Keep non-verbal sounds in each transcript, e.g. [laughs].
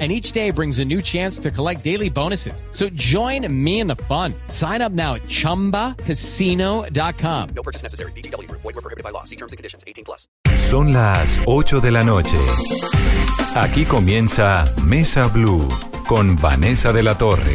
and each day brings a new chance to collect daily bonuses. So join me in the fun. Sign up now at ChumbaCasino.com. No purchase necessary. BGW. Void were prohibited by law. See terms and conditions. 18 plus. Son las 8 de la noche. Aquí comienza Mesa Blue con Vanessa de la Torre.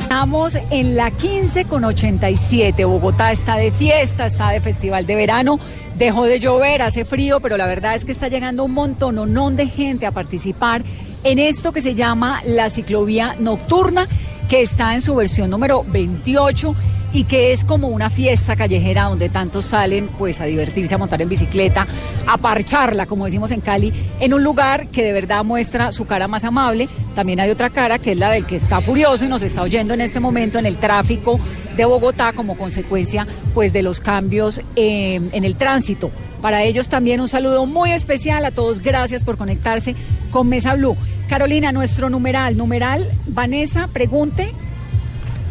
Estamos en la 15 con 87. Bogotá está de fiesta, está de festival de verano. Dejó de llover, hace frío, pero la verdad es que está llegando un montón de gente a participar en esto que se llama la ciclovía nocturna, que está en su versión número 28 y que es como una fiesta callejera donde tantos salen pues a divertirse, a montar en bicicleta, a parcharla, como decimos en Cali, en un lugar que de verdad muestra su cara más amable. También hay otra cara que es la del que está furioso y nos está oyendo en este momento en el tráfico de Bogotá como consecuencia pues de los cambios eh, en el tránsito. Para ellos también un saludo muy especial a todos. Gracias por conectarse con Mesa Blue. Carolina, nuestro numeral, numeral, Vanessa, pregunte.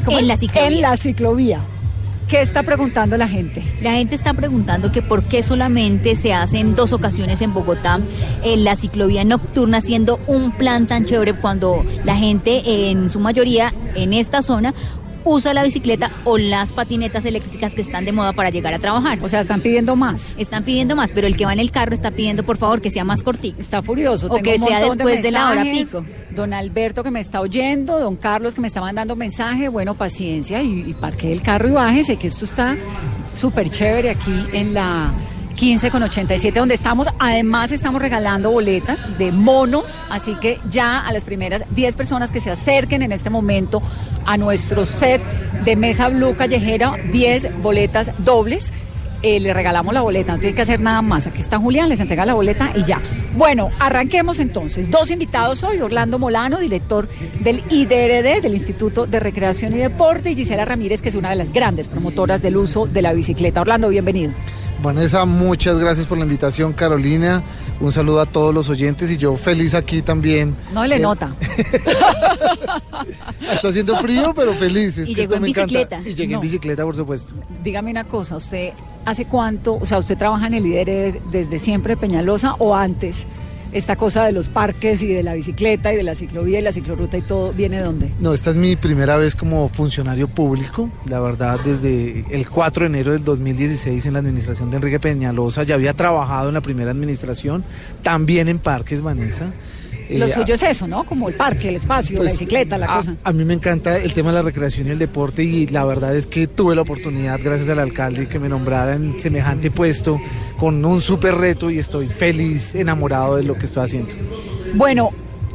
en la ciclovía. En la ciclovía. ¿Qué está preguntando la gente? La gente está preguntando que por qué solamente se hace en dos ocasiones en Bogotá en la ciclovía nocturna, siendo un plan tan chévere cuando la gente en su mayoría en esta zona usa la bicicleta o las patinetas eléctricas que están de moda para llegar a trabajar. O sea, están pidiendo más. Están pidiendo más, pero el que va en el carro está pidiendo por favor que sea más cortito. Está furioso. O que sea después de, la hora pico. Don Alberto que me está oyendo, don Carlos que me está mandando mensaje, bueno, paciencia y, y parque el carro y bájese, que esto está súper chévere aquí en la 15 con 87 donde estamos. Además estamos regalando boletas de monos, así que ya a las primeras 10 personas que se acerquen en este momento a nuestro set de Mesa Blue Callejera, 10 boletas dobles. Eh, le regalamos la boleta, no tiene que hacer nada más. Aquí está Julián, les entrega la boleta y ya. Bueno, arranquemos entonces. Dos invitados hoy, Orlando Molano, director del IDRD, del Instituto de Recreación y Deporte, y Gisela Ramírez, que es una de las grandes promotoras del uso de la bicicleta. Orlando, bienvenido. Vanessa, muchas gracias por la invitación, Carolina. Un saludo a todos los oyentes y yo feliz aquí también. No le eh, nota. [laughs] Está haciendo frío, pero feliz. Es y que esto me encanta. Y llegué en bicicleta, por supuesto. Dígame una cosa, ¿usted hace cuánto, o sea, usted trabaja en el líder desde siempre Peñalosa o antes? Esta cosa de los parques y de la bicicleta y de la ciclovía y la ciclorruta y todo, ¿viene de dónde? No, esta es mi primera vez como funcionario público. La verdad, desde el 4 de enero del 2016 en la administración de Enrique Peñalosa ya había trabajado en la primera administración, también en parques, Vanessa. Lo eh, suyo es eso, ¿no? Como el parque, el espacio, la pues, bicicleta, la cosa. A mí me encanta el tema de la recreación y el deporte y la verdad es que tuve la oportunidad, gracias al alcalde, que me nombrara en semejante puesto con un súper reto y estoy feliz, enamorado de lo que estoy haciendo. Bueno,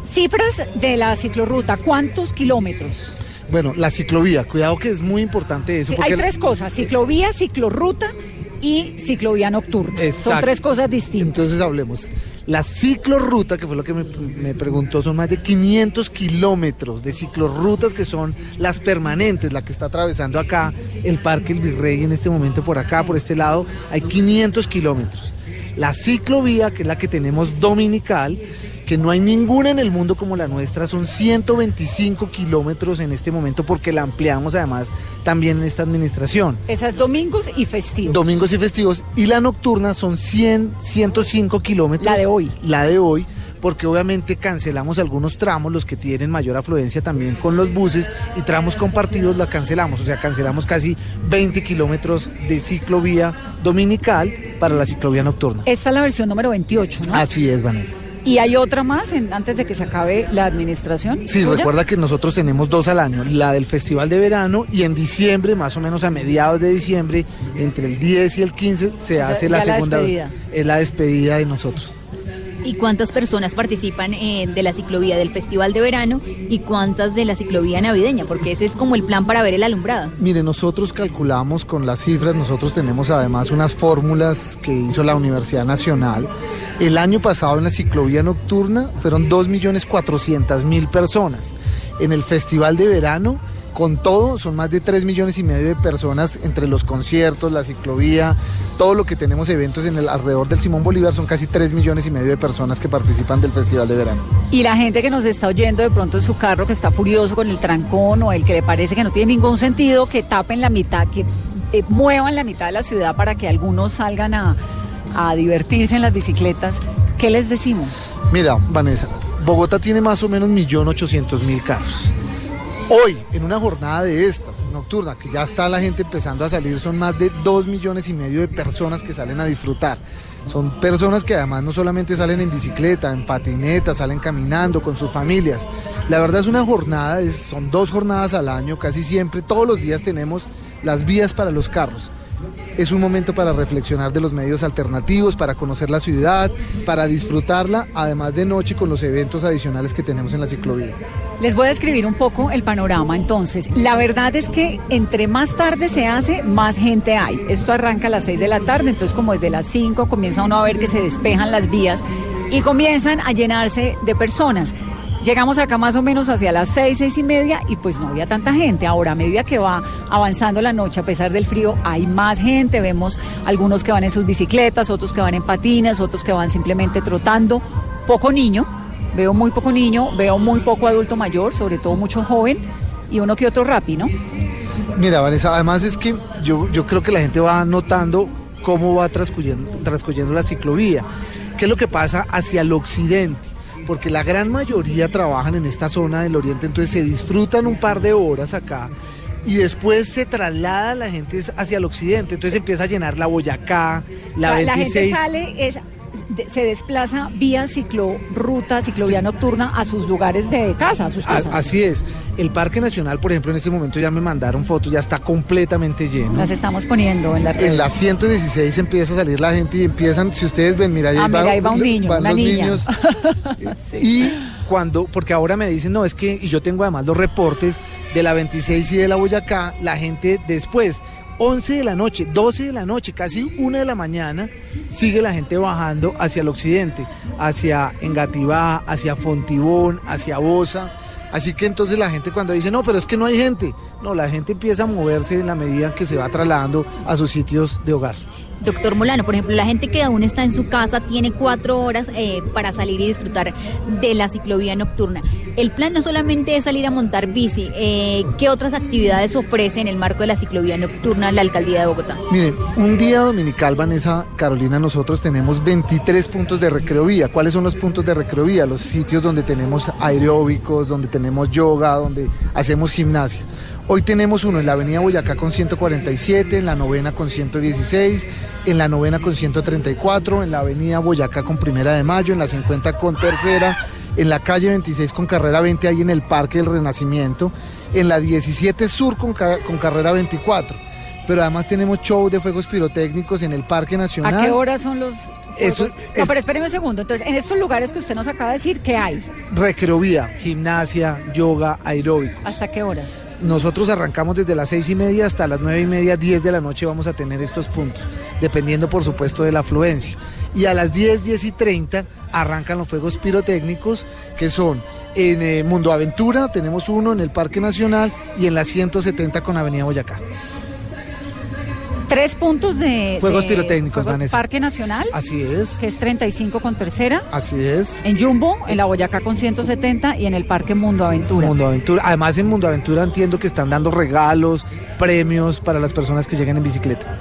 cifras de la ciclorruta, ¿cuántos kilómetros? Bueno, la ciclovía, cuidado que es muy importante eso. hay tres cosas, ciclovía, ciclorruta y ciclovía nocturna. Son tres cosas distintas. Entonces hablemos. La ciclorruta, que fue lo que me, preguntó, son más de 500 kilómetros de ciclorrutas que son las permanentes, la que está atravesando acá el Parque El Virrey en este momento por acá, por este lado, hay 500 kilómetros. La ciclovía, que es la que tenemos dominical, que no hay ninguna en el mundo como la nuestra, son 125 kilómetros en este momento porque la ampliamos además también en esta administración. Esas domingos y festivos. Domingos y festivos. Y la nocturna son 100, 105 kilómetros. La de hoy. La de hoy porque obviamente cancelamos algunos tramos, los que tienen mayor afluencia también con los buses, y tramos compartidos la cancelamos, o sea, cancelamos casi 20 kilómetros de ciclovía dominical para la ciclovía nocturna. Esta es la versión número 28, ¿no? Así es, Vanessa. ¿Y hay otra más antes de que se acabe la administración? Sí, recuerda que nosotros tenemos dos al año, la del Festival de Verano y en diciembre, más o menos a mediados de diciembre, entre el 10 y el 15, se hace la segunda. La es la despedida de nosotros. ¿Y cuántas personas participan eh, de la ciclovía del Festival de Verano y cuántas de la ciclovía navideña? Porque ese es como el plan para ver el alumbrado. Mire, nosotros calculamos con las cifras, nosotros tenemos además unas fórmulas que hizo la Universidad Nacional. El año pasado en la ciclovía nocturna fueron 2.400.000 personas. En el Festival de Verano Con todo, son más de 3 millones y medio de personas entre los conciertos, la ciclovía, todo lo que tenemos eventos en el alrededor del Simón Bolívar, son casi 3 millones y medio de personas que participan del Festival de Verano. Y la gente que nos está oyendo de pronto en su carro, que está furioso con el trancón o el que le parece que no tiene ningún sentido, que tapen la mitad, que eh, muevan la mitad de la ciudad para que algunos salgan a, a divertirse en las bicicletas, ¿qué les decimos? Mira, Vanessa, Bogotá tiene más o menos 1.800.000 carros. Hoy, en una jornada de estas, nocturna, que ya está la gente empezando a salir, son más de 2 millones y medio de personas que salen a disfrutar. Son personas que además no solamente salen en bicicleta, en patineta, salen caminando con sus familias. La verdad es una jornada, es- son dos jornadas al año, casi siempre, todos los días tenemos las vías para los carros. Es un momento para reflexionar de los medios alternativos, para conocer la ciudad, para disfrutarla, además de noche con los eventos adicionales que tenemos en la ciclovía. Les voy a describir un poco el panorama. Entonces, la verdad es que entre más tarde se hace, más gente hay. Esto arranca a las 6 de la tarde, entonces como desde las 5 comienza uno a ver que se despejan las vías y comienzan a llenarse de personas. Llegamos acá más o menos hacia las 6, 6 y media y pues no había tanta gente. Ahora, a medida que va avanzando la noche, a pesar del frío, hay más gente. Vemos algunos que van en sus bicicletas, otros que van en patines, otros que van simplemente trotando. Poco niño, Veo muy poco niño, veo muy poco adulto mayor, sobre todo mucho joven y uno que otro rapi. Mira, Vanessa, además es que yo, yo creo que la gente va notando cómo va transcurriendo, transcurriendo la ciclovía. ¿Qué es lo que pasa hacia el occidente? Porque la gran mayoría trabajan en esta zona del oriente, entonces se disfrutan un par de horas acá y después se traslada la gente hacia el occidente, entonces empieza a llenar la Boyacá, la O sea, la 26. gente sale, es, de- se desplaza vía ciclorruta, ciclovía nocturna a sus lugares de casa, a sus A- casas. Así es. El Parque Nacional, por ejemplo, en este momento ya me mandaron fotos, ya está completamente lleno. Las estamos poniendo en la. En la 116 empieza a salir la gente y empiezan, si ustedes ven, mira, ahí Ah, mira, ahí va un niño, van una los niña. niños. [laughs] Y cuando, porque ahora me dicen, no, es que, y yo tengo además los reportes de la 26 y de la Boyacá, la gente después, 11 de la noche, 12 de la noche, casi 1 de la mañana, sigue la gente bajando hacia el occidente, hacia Engativá, hacia Fontibón, hacia Bosa. Así que entonces la gente cuando dice, no, pero es que no hay gente, no, la gente empieza a moverse en la medida que se va trasladando a sus sitios de hogar. Doctor Molano, por ejemplo, la gente que aún está en su casa tiene cuatro horas eh, para salir y disfrutar de la ciclovía nocturna. El plan no solamente es salir a montar bici, eh, ¿qué otras actividades ofrece en el marco de la ciclovía nocturna la alcaldía de Bogotá? Miren, un día dominical, Vanessa, Carolina, nosotros tenemos 23 puntos de recreovía. ¿Cuáles son los puntos de recreovía? Los sitios donde tenemos aeróbicos, donde tenemos yoga, donde hacemos gimnasia. Hoy tenemos uno en la avenida Boyacá con 147, en la novena con 116, en la novena con 134, en la avenida Boyacá con primera de mayo, en la 50 con tercera, en la calle 26 con carrera 20 ahí en el Parque del Renacimiento, en la 17 Sur con, ca- con carrera 24 pero además tenemos show de fuegos pirotécnicos en el Parque Nacional. ¿A qué hora son los Eso es- No, pero espéreme un segundo. Entonces, en estos lugares que usted nos acaba de decir, ¿qué hay? Recreovía, gimnasia, yoga, aeróbico. ¿Hasta qué horas? Nosotros arrancamos desde las seis y media hasta las nueve y media, 10 de la noche vamos a tener estos puntos, dependiendo por supuesto de la afluencia. Y a las 10, 10 y 30 arrancan los fuegos pirotécnicos, que son en eh, Mundo Aventura, tenemos uno en el Parque Nacional y en la 170 con Avenida Boyacá. Tres puntos de... Fuegos de pirotécnicos, fuegos Vanessa. Parque Nacional, Así es, que es 35 con tercera. así es. En Jumbo, en la Boyacá con 170 y en el Parque Mundo Aventura. Mundo Aventura. Además en Mundo Aventura entiendo que están dando regalos, premios para las personas que llegan en bicicleta.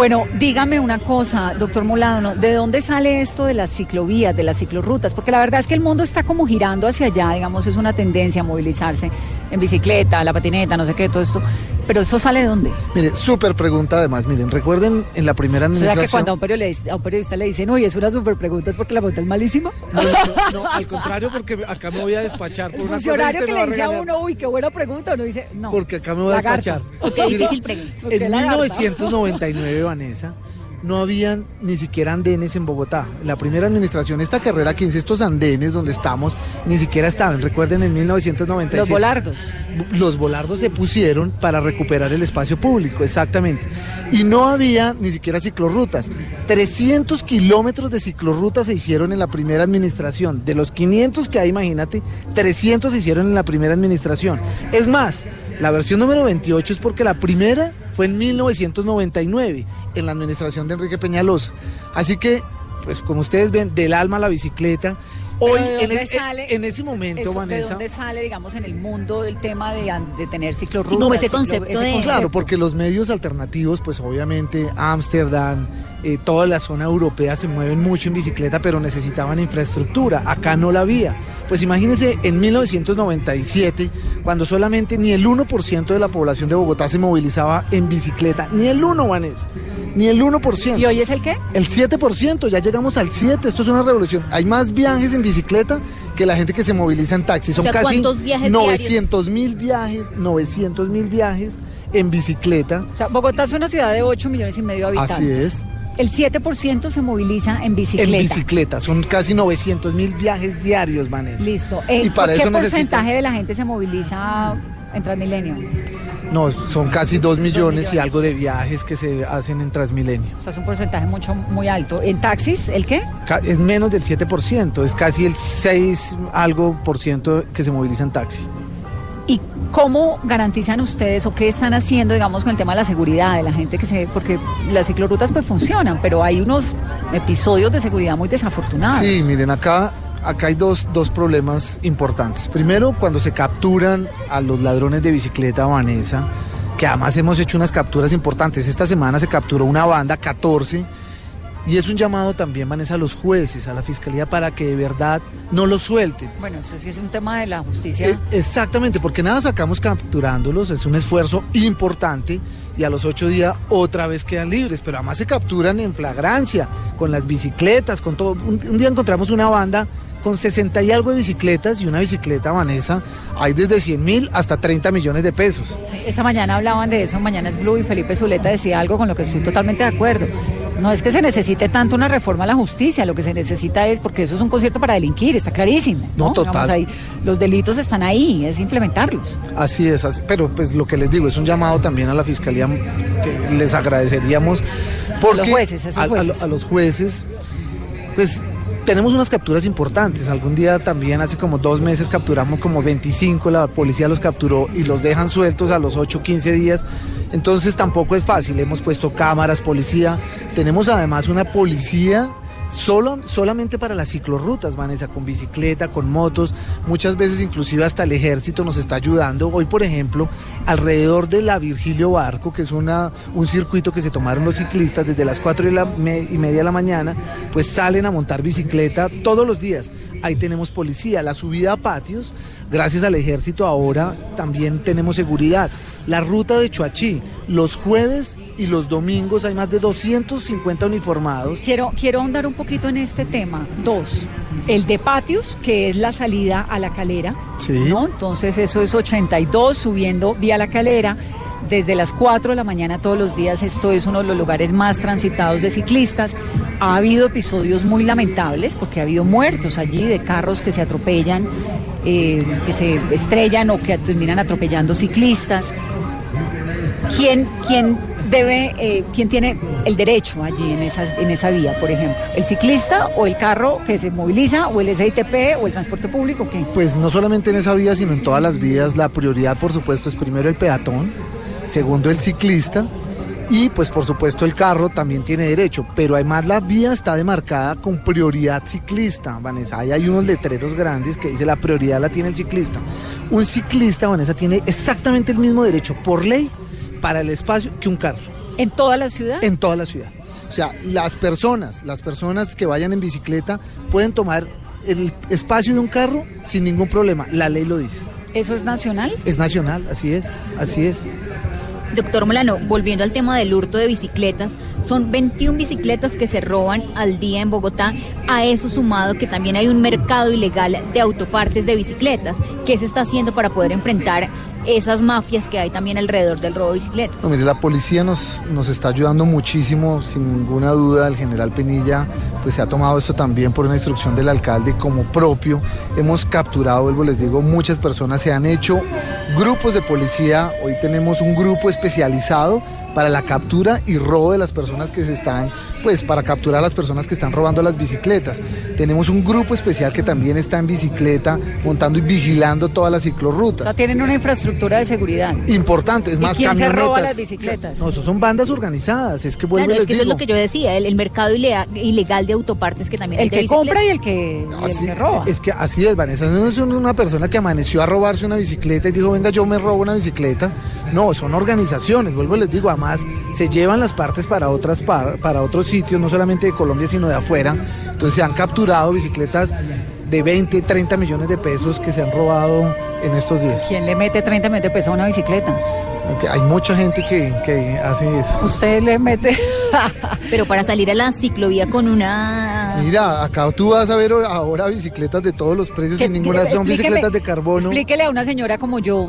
Bueno, dígame una cosa, doctor Molano, ¿de dónde sale esto de las ciclovías, de las ciclorrutas? Porque la verdad es que el mundo está como girando hacia allá, digamos, es una tendencia a movilizarse en bicicleta, la patineta, no sé qué, todo esto. Pero ¿eso sale de dónde? Mire, súper pregunta además. Miren, recuerden en la primera O sea administración... que cuando a un periodista, a un periodista le dicen, uy, es una súper pregunta, es porque la pregunta es malísima. No, no, no, al contrario, porque acá me voy a despachar por El una cosa funcionario que le dice a uno, uy, qué buena pregunta, uno dice, no. Porque acá me voy a despachar. Ok, difícil pregunta. En lagarta. 1999, Vanessa, no habían ni siquiera andenes en Bogotá. La primera administración, esta carrera 15, estos andenes donde estamos, ni siquiera estaban. Recuerden, en 1997. Los volardos. los volardos se pusieron para recuperar el espacio público, exactamente. Y no había ni siquiera ciclorrutas. 300 kilómetros de ciclorrutas se hicieron en la primera administración. De los 500 que hay, imagínate, 300 se hicieron en la primera administración. Es más, La versión número 28 es porque la primera fue en 1999, en la administración de Enrique Peñalosa. Así que, pues como ustedes ven, del alma a la bicicleta. Hoy, Pero ¿de en, dónde sale en ese momento, eso, ¿De Vanessa. dónde sale, digamos, en el mundo del tema de, de tener ciclorrutas? como ese ciclo- concepto de- Claro, porque los medios alternativos, pues obviamente Ámsterdam, eh, toda la zona europea se mueven mucho en bicicleta, pero necesitaban infraestructura. Acá no la había. Pues imagínense en 1997, cuando solamente ni el 1% de la población de Bogotá se movilizaba en bicicleta. Ni el 1, Vanessa. Ni el 1%. ¿Y hoy es el qué? El 7%, ya llegamos al 7%, esto es una revolución. Hay más viajes en bicicleta que la gente que se moviliza en taxi. Son sea, casi ¿cuántos viajes 900 mil viajes, 900 mil viajes en bicicleta. O sea, Bogotá es una ciudad de 8 millones y medio de habitantes. Así es, El 7% se moviliza en bicicleta. en bicicleta. Son casi 900 mil viajes diarios, Vanessa. Listo. Eh, Y para ¿Qué eso porcentaje de la gente se moviliza en Transmilenio? No, son casi 2 millones, y algo de viajes que se hacen en Transmilenio. O sea, es un porcentaje mucho, muy alto. ¿En taxis, el qué? Es menos del 7%, es casi el 6 algo por ciento que se moviliza en taxi. ¿Y cómo garantizan ustedes o qué están haciendo, digamos, con el tema de la seguridad de la gente que se... Porque las ciclorrutas pues funcionan, pero hay unos episodios de seguridad muy desafortunados. Sí, miren, acá, acá hay dos, dos problemas importantes. Primero, cuando se capturan a los ladrones de bicicleta, Vanessa, que además hemos hecho unas capturas importantes. Esta semana se capturó una banda, 14, y es un llamado también, Vanessa, a los jueces, a la fiscalía, para que de verdad no los suelten. Bueno, eso sí es un tema de la justicia. Eh, exactamente, porque nada sacamos capturándolos, es un esfuerzo importante y a los ocho días otra vez quedan libres, pero además se capturan en flagrancia, con las bicicletas, con todo. Un, un día encontramos una banda con 60 y algo de bicicletas y una bicicleta, Vanessa, hay desde 100 mil hasta 30 millones de pesos. Sí, esta mañana hablaban de eso, Mañana es Blue y Felipe Zuleta decía algo con lo que estoy totalmente de acuerdo. No es que se necesite tanto una reforma a la justicia, lo que se necesita es, porque eso es un concierto para delinquir, está clarísimo. No, total. ahí, los delitos están ahí, es implementarlos. Así es, así- pero pues lo que les digo es un llamado también a la fiscalía que les agradeceríamos porque los jueces, a- a lo- jueces. a los jueces, pues tenemos unas capturas importantes. Algún día también, hace como dos meses, capturamos como 25, la policía los capturó y los dejan sueltos a los 8, 15 días. Entonces tampoco es fácil. Hemos puesto cámaras, policía. Tenemos además una policía solo, solamente para las ciclorrutas, Vanessa, con bicicleta, con motos. Muchas veces inclusive hasta el ejército nos está ayudando. Hoy, por ejemplo, alrededor de la Virgilio Barco, que es una, un circuito que se tomaron los ciclistas desde las 4 y, y media de la mañana, pues salen a montar bicicleta todos los días. Ahí tenemos policía, la subida a patios, gracias al ejército ahora también tenemos seguridad. La ruta de Chuachí, los jueves y los domingos hay más de 250 uniformados. Quiero, quiero ahondar un poquito en este tema. Dos, el de patios, que es la salida a la calera. Sí. ¿no? Entonces eso es 82 subiendo vía la calera. Desde las 4 de la mañana todos los días, esto es uno de los lugares más transitados de ciclistas. Ha habido episodios muy lamentables porque ha habido muertos allí de carros que se atropellan, eh, que se estrellan o que terminan atropellando ciclistas. ¿Quién, quién debe, eh, quién tiene el derecho allí en, esas, en esa vía, por ejemplo? ¿El ciclista o el carro que se moviliza o el SITP o el transporte público? ¿Qué? Pues no solamente en esa vía, sino en todas las vías, la prioridad por supuesto es primero el peatón, segundo el ciclista y pues por supuesto el carro también tiene derecho, pero además la vía está demarcada con prioridad ciclista, Vanessa. Ahí hay unos letreros grandes que dice la prioridad la tiene el ciclista. Un ciclista, Vanessa, tiene exactamente el mismo derecho por ley para el espacio que un carro ¿En toda la ciudad? en toda la ciudad. O sea, las personas, las personas que vayan en bicicleta pueden tomar el espacio de un carro sin ningún problema. La ley lo dice. ¿Eso es nacional? Es nacional, así es, así es. Doctor Molano, volviendo al tema del hurto de bicicletas, son 21 bicicletas que se roban al día en Bogotá. A eso sumado que también hay un mercado ilegal de autopartes de bicicletas. ¿Qué se está haciendo para poder enfrentar esas mafias que hay también alrededor del robo de bicicletas? No, mire, la policía nos, nos está ayudando muchísimo, sin ninguna duda. El general Penilla pues se ha tomado esto también por una instrucción del alcalde como propio. Hemos capturado, vuelvo les digo, muchas personas, se han hecho grupos de policía, hoy tenemos un grupo especializado para la captura y robo de las personas que se están, pues para capturar a las personas que están robando las bicicletas. Tenemos un grupo especial que también está en bicicleta, montando y vigilando todas las O ciclorrutas. sea, tienen una infraestructura de seguridad. Importante, es ¿Y más quién se camionetas. roba las bicicletas? No, eso son bandas organizadas, es que vuelvo Claro, es les que eso es lo que yo decía, el, el mercado ilegal de autopartes que también El es de que compra y el que, y el Así- que roba. Es que así es, Vanessa. No es una persona que amaneció a robarse una bicicleta y dijo, venga, yo me robo una bicicleta. No, son organizaciones, vuelvo y les digo, además se llevan las partes para otras par- para otros sitios, no solamente de Colombia, sino de afuera. Entonces se han capturado bicicletas de 20, 30 millones de pesos que se han robado en estos días. ¿Quién le mete 30 millones de pesos a una bicicleta? Hay mucha gente que, que hace eso. Usted le mete... [laughs] Pero para salir a la ciclovía con una... Mira, acá tú vas a ver ahora bicicletas de todos los precios sin ninguna, son bicicletas de carbono. Explíquele a una señora como yo,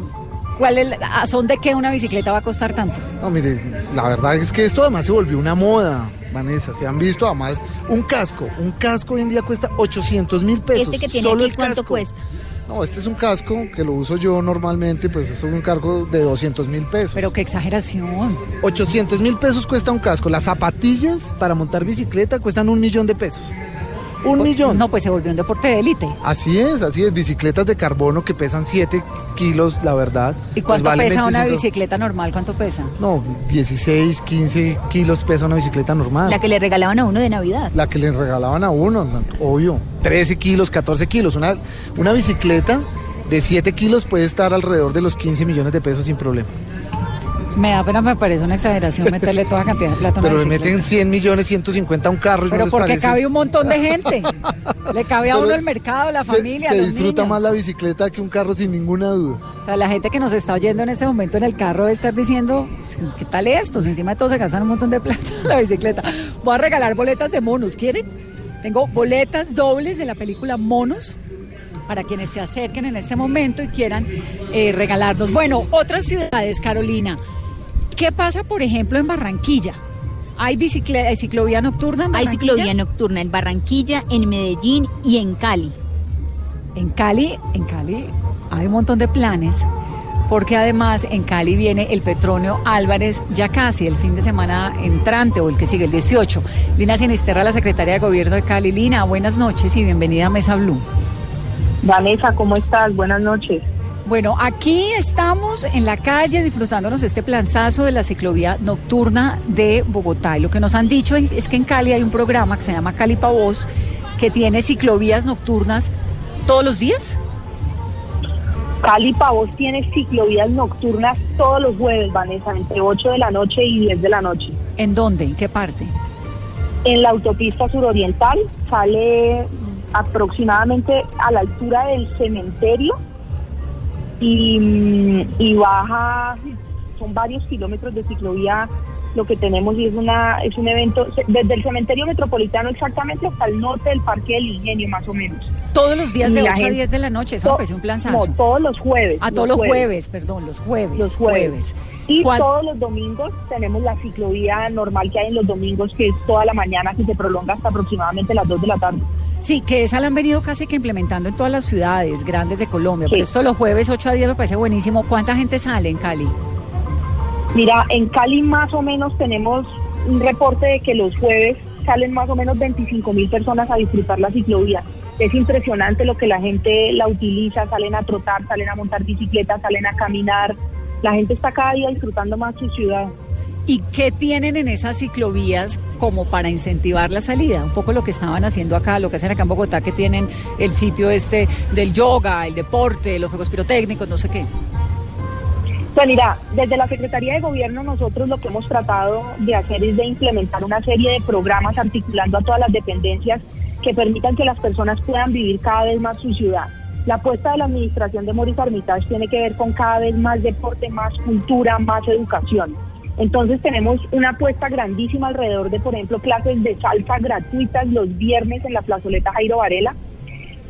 ¿cuál es, la- a son de qué una bicicleta va a costar tanto? No, mire, la verdad es que esto además se volvió una moda, Vanessa. Se han visto además un casco. Un casco hoy en día cuesta 800 mil pesos. Este que tiene solo aquí, el ¿cuánto casco. cuesta? No, este es un casco que lo uso yo normalmente, pues esto es un cargo de 200 mil pesos. Pero qué exageración. 800 mil pesos cuesta un casco. Las zapatillas para montar bicicleta cuestan un millón de pesos. Un millón. No, pues se volvió un deporte de élite. Así es, así es. Bicicletas de carbono que pesan 7 kilos, la verdad. ¿Y pues cuánto pesa una 25. bicicleta normal? ¿Cuánto pesa? No, 16, 15 kilos pesa una bicicleta normal. La que le regalaban a uno de Navidad. La que le regalaban a uno, no, obvio. 13 kilos, 14 kilos. Una, una bicicleta de 7 kilos puede estar alrededor de los 15 millones de pesos sin problema. Me da pena, me parece una exageración meterle toda cantidad de plata Pero le meten 100 millones, 150 a un carro y no Pero les porque parece. cabe un montón de gente. [laughs] Le cabe a Pero uno el mercado, la se- familia, Se los disfruta niños. más la bicicleta que un carro sin ninguna duda. O sea, la gente que nos está oyendo en este momento en el carro debe estar diciendo, ¿qué tal esto? Si encima de todo se gastan un montón de plata en la bicicleta. Voy a regalar boletas de monos, ¿quieren? Tengo boletas dobles de la película Monos para quienes se acerquen en este momento y quieran eh, regalarnos. Bueno, otras ciudades, Carolina. ¿Qué pasa, por ejemplo, en Barranquilla? ¿Hay, bicicle- hay ciclovía nocturna en Hay ciclovía nocturna en Barranquilla, en Medellín y en Cali. En Cali, en Cali hay un montón de planes, porque además en Cali viene el Petronio Álvarez ya casi el fin de semana entrante o el que sigue, el 18. Lina Sinisterra, la secretaria de Gobierno de Cali. Lina, buenas noches y bienvenida a Mesa Blue. Vanessa, ¿cómo estás? Buenas noches. Bueno, aquí estamos en la calle disfrutándonos este planzazo de la ciclovía nocturna de Bogotá. Y lo que nos han dicho es que en Cali hay un programa que se llama Cali Pa' Voz, que tiene ciclovías nocturnas todos los días. Cali Pavos tiene ciclovías nocturnas todos los jueves, Vanessa, entre 8 de la noche y 10 de la noche. ¿En dónde? ¿En qué parte? En la autopista suroriental sale aproximadamente a la altura del cementerio y, mm, y baja, son varios kilómetros de ciclovía lo que tenemos y es una es un evento desde el cementerio metropolitano exactamente hasta el norte del Parque del Ingenio más o menos. Todos los días de la 8 a gente- 10 de la noche, eso me To- parece un planzazo. No, todos los jueves. a todos los jueves. perdón, los jueves. Los jueves. Y ¿Cuál- todos los domingos tenemos la ciclovía normal que hay en los domingos, que es toda la mañana, que se prolonga hasta aproximadamente las 2 de la tarde. Sí, que esa la han venido casi que implementando en todas las ciudades grandes de Colombia. Sí. Pero esto los jueves 8 a 10 me parece buenísimo. ¿Cuánta gente sale en Cali? Mira, en Cali más o menos tenemos un reporte de que los jueves salen más o menos 25 mil personas a disfrutar la ciclovía. Es impresionante lo que la gente la utiliza, salen a trotar, salen a montar bicicleta, salen a caminar. La gente está cada día disfrutando más su ciudad. ¿Y qué tienen en esas ciclovías como para incentivar la salida? Un poco lo que estaban haciendo acá, lo que hacen acá en Bogotá, que tienen el sitio este del yoga, el deporte, los fuegos pirotécnicos, no sé qué. Pues mira, desde la Secretaría de Gobierno nosotros lo que hemos tratado de hacer es de implementar una serie de programas articulando a todas las dependencias que permitan que las personas puedan vivir cada vez más su ciudad. La apuesta de la administración de Moris Armitage tiene que ver con cada vez más deporte, más cultura, más educación. Entonces tenemos una apuesta grandísima alrededor de, por ejemplo, clases de salsa gratuitas los viernes en la plazoleta Jairo Varela.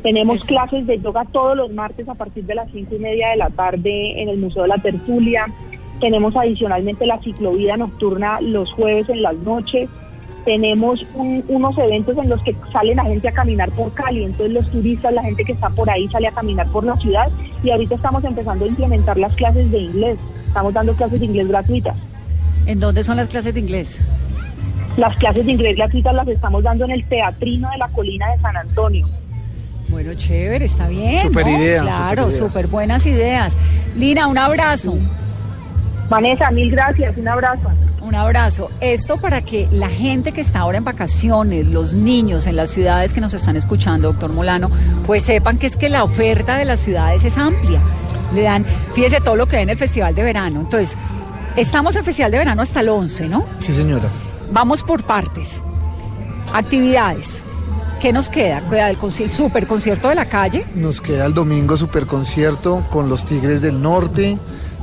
Tenemos clases de yoga todos los martes a partir de las cinco y media de la tarde en el Museo de la Tertulia. Tenemos adicionalmente la ciclovía nocturna los jueves en las noches. tenemos un- unos eventos en los que sale la gente a caminar por Cali, entonces los turistas, la gente que está por ahí sale a caminar por la ciudad y ahorita estamos empezando a implementar las clases de inglés, estamos dando clases de inglés gratuitas. ¿En dónde son las clases de inglés? Las clases de inglés gratuitas las estamos dando en el Teatrino de la Colina de San Antonio. Bueno, chévere, está bien. Súper ¿no? idea, Claro, súper buenas ideas. Lina, un abrazo. Vanessa, mil gracias, un abrazo. Un abrazo. Esto para que la gente que está ahora en vacaciones, los niños en las ciudades que nos están escuchando, doctor Molano, pues sepan que es que la oferta de las ciudades es amplia. Le dan, fíjese todo lo que hay en el Festival de Verano. Entonces, estamos en Festival de Verano hasta el 11, ¿no? Sí, señora. Vamos por partes. Actividades. ¿Qué nos queda? Queda el, el super concierto de la calle. Nos queda el domingo super concierto con los Tigres del Norte.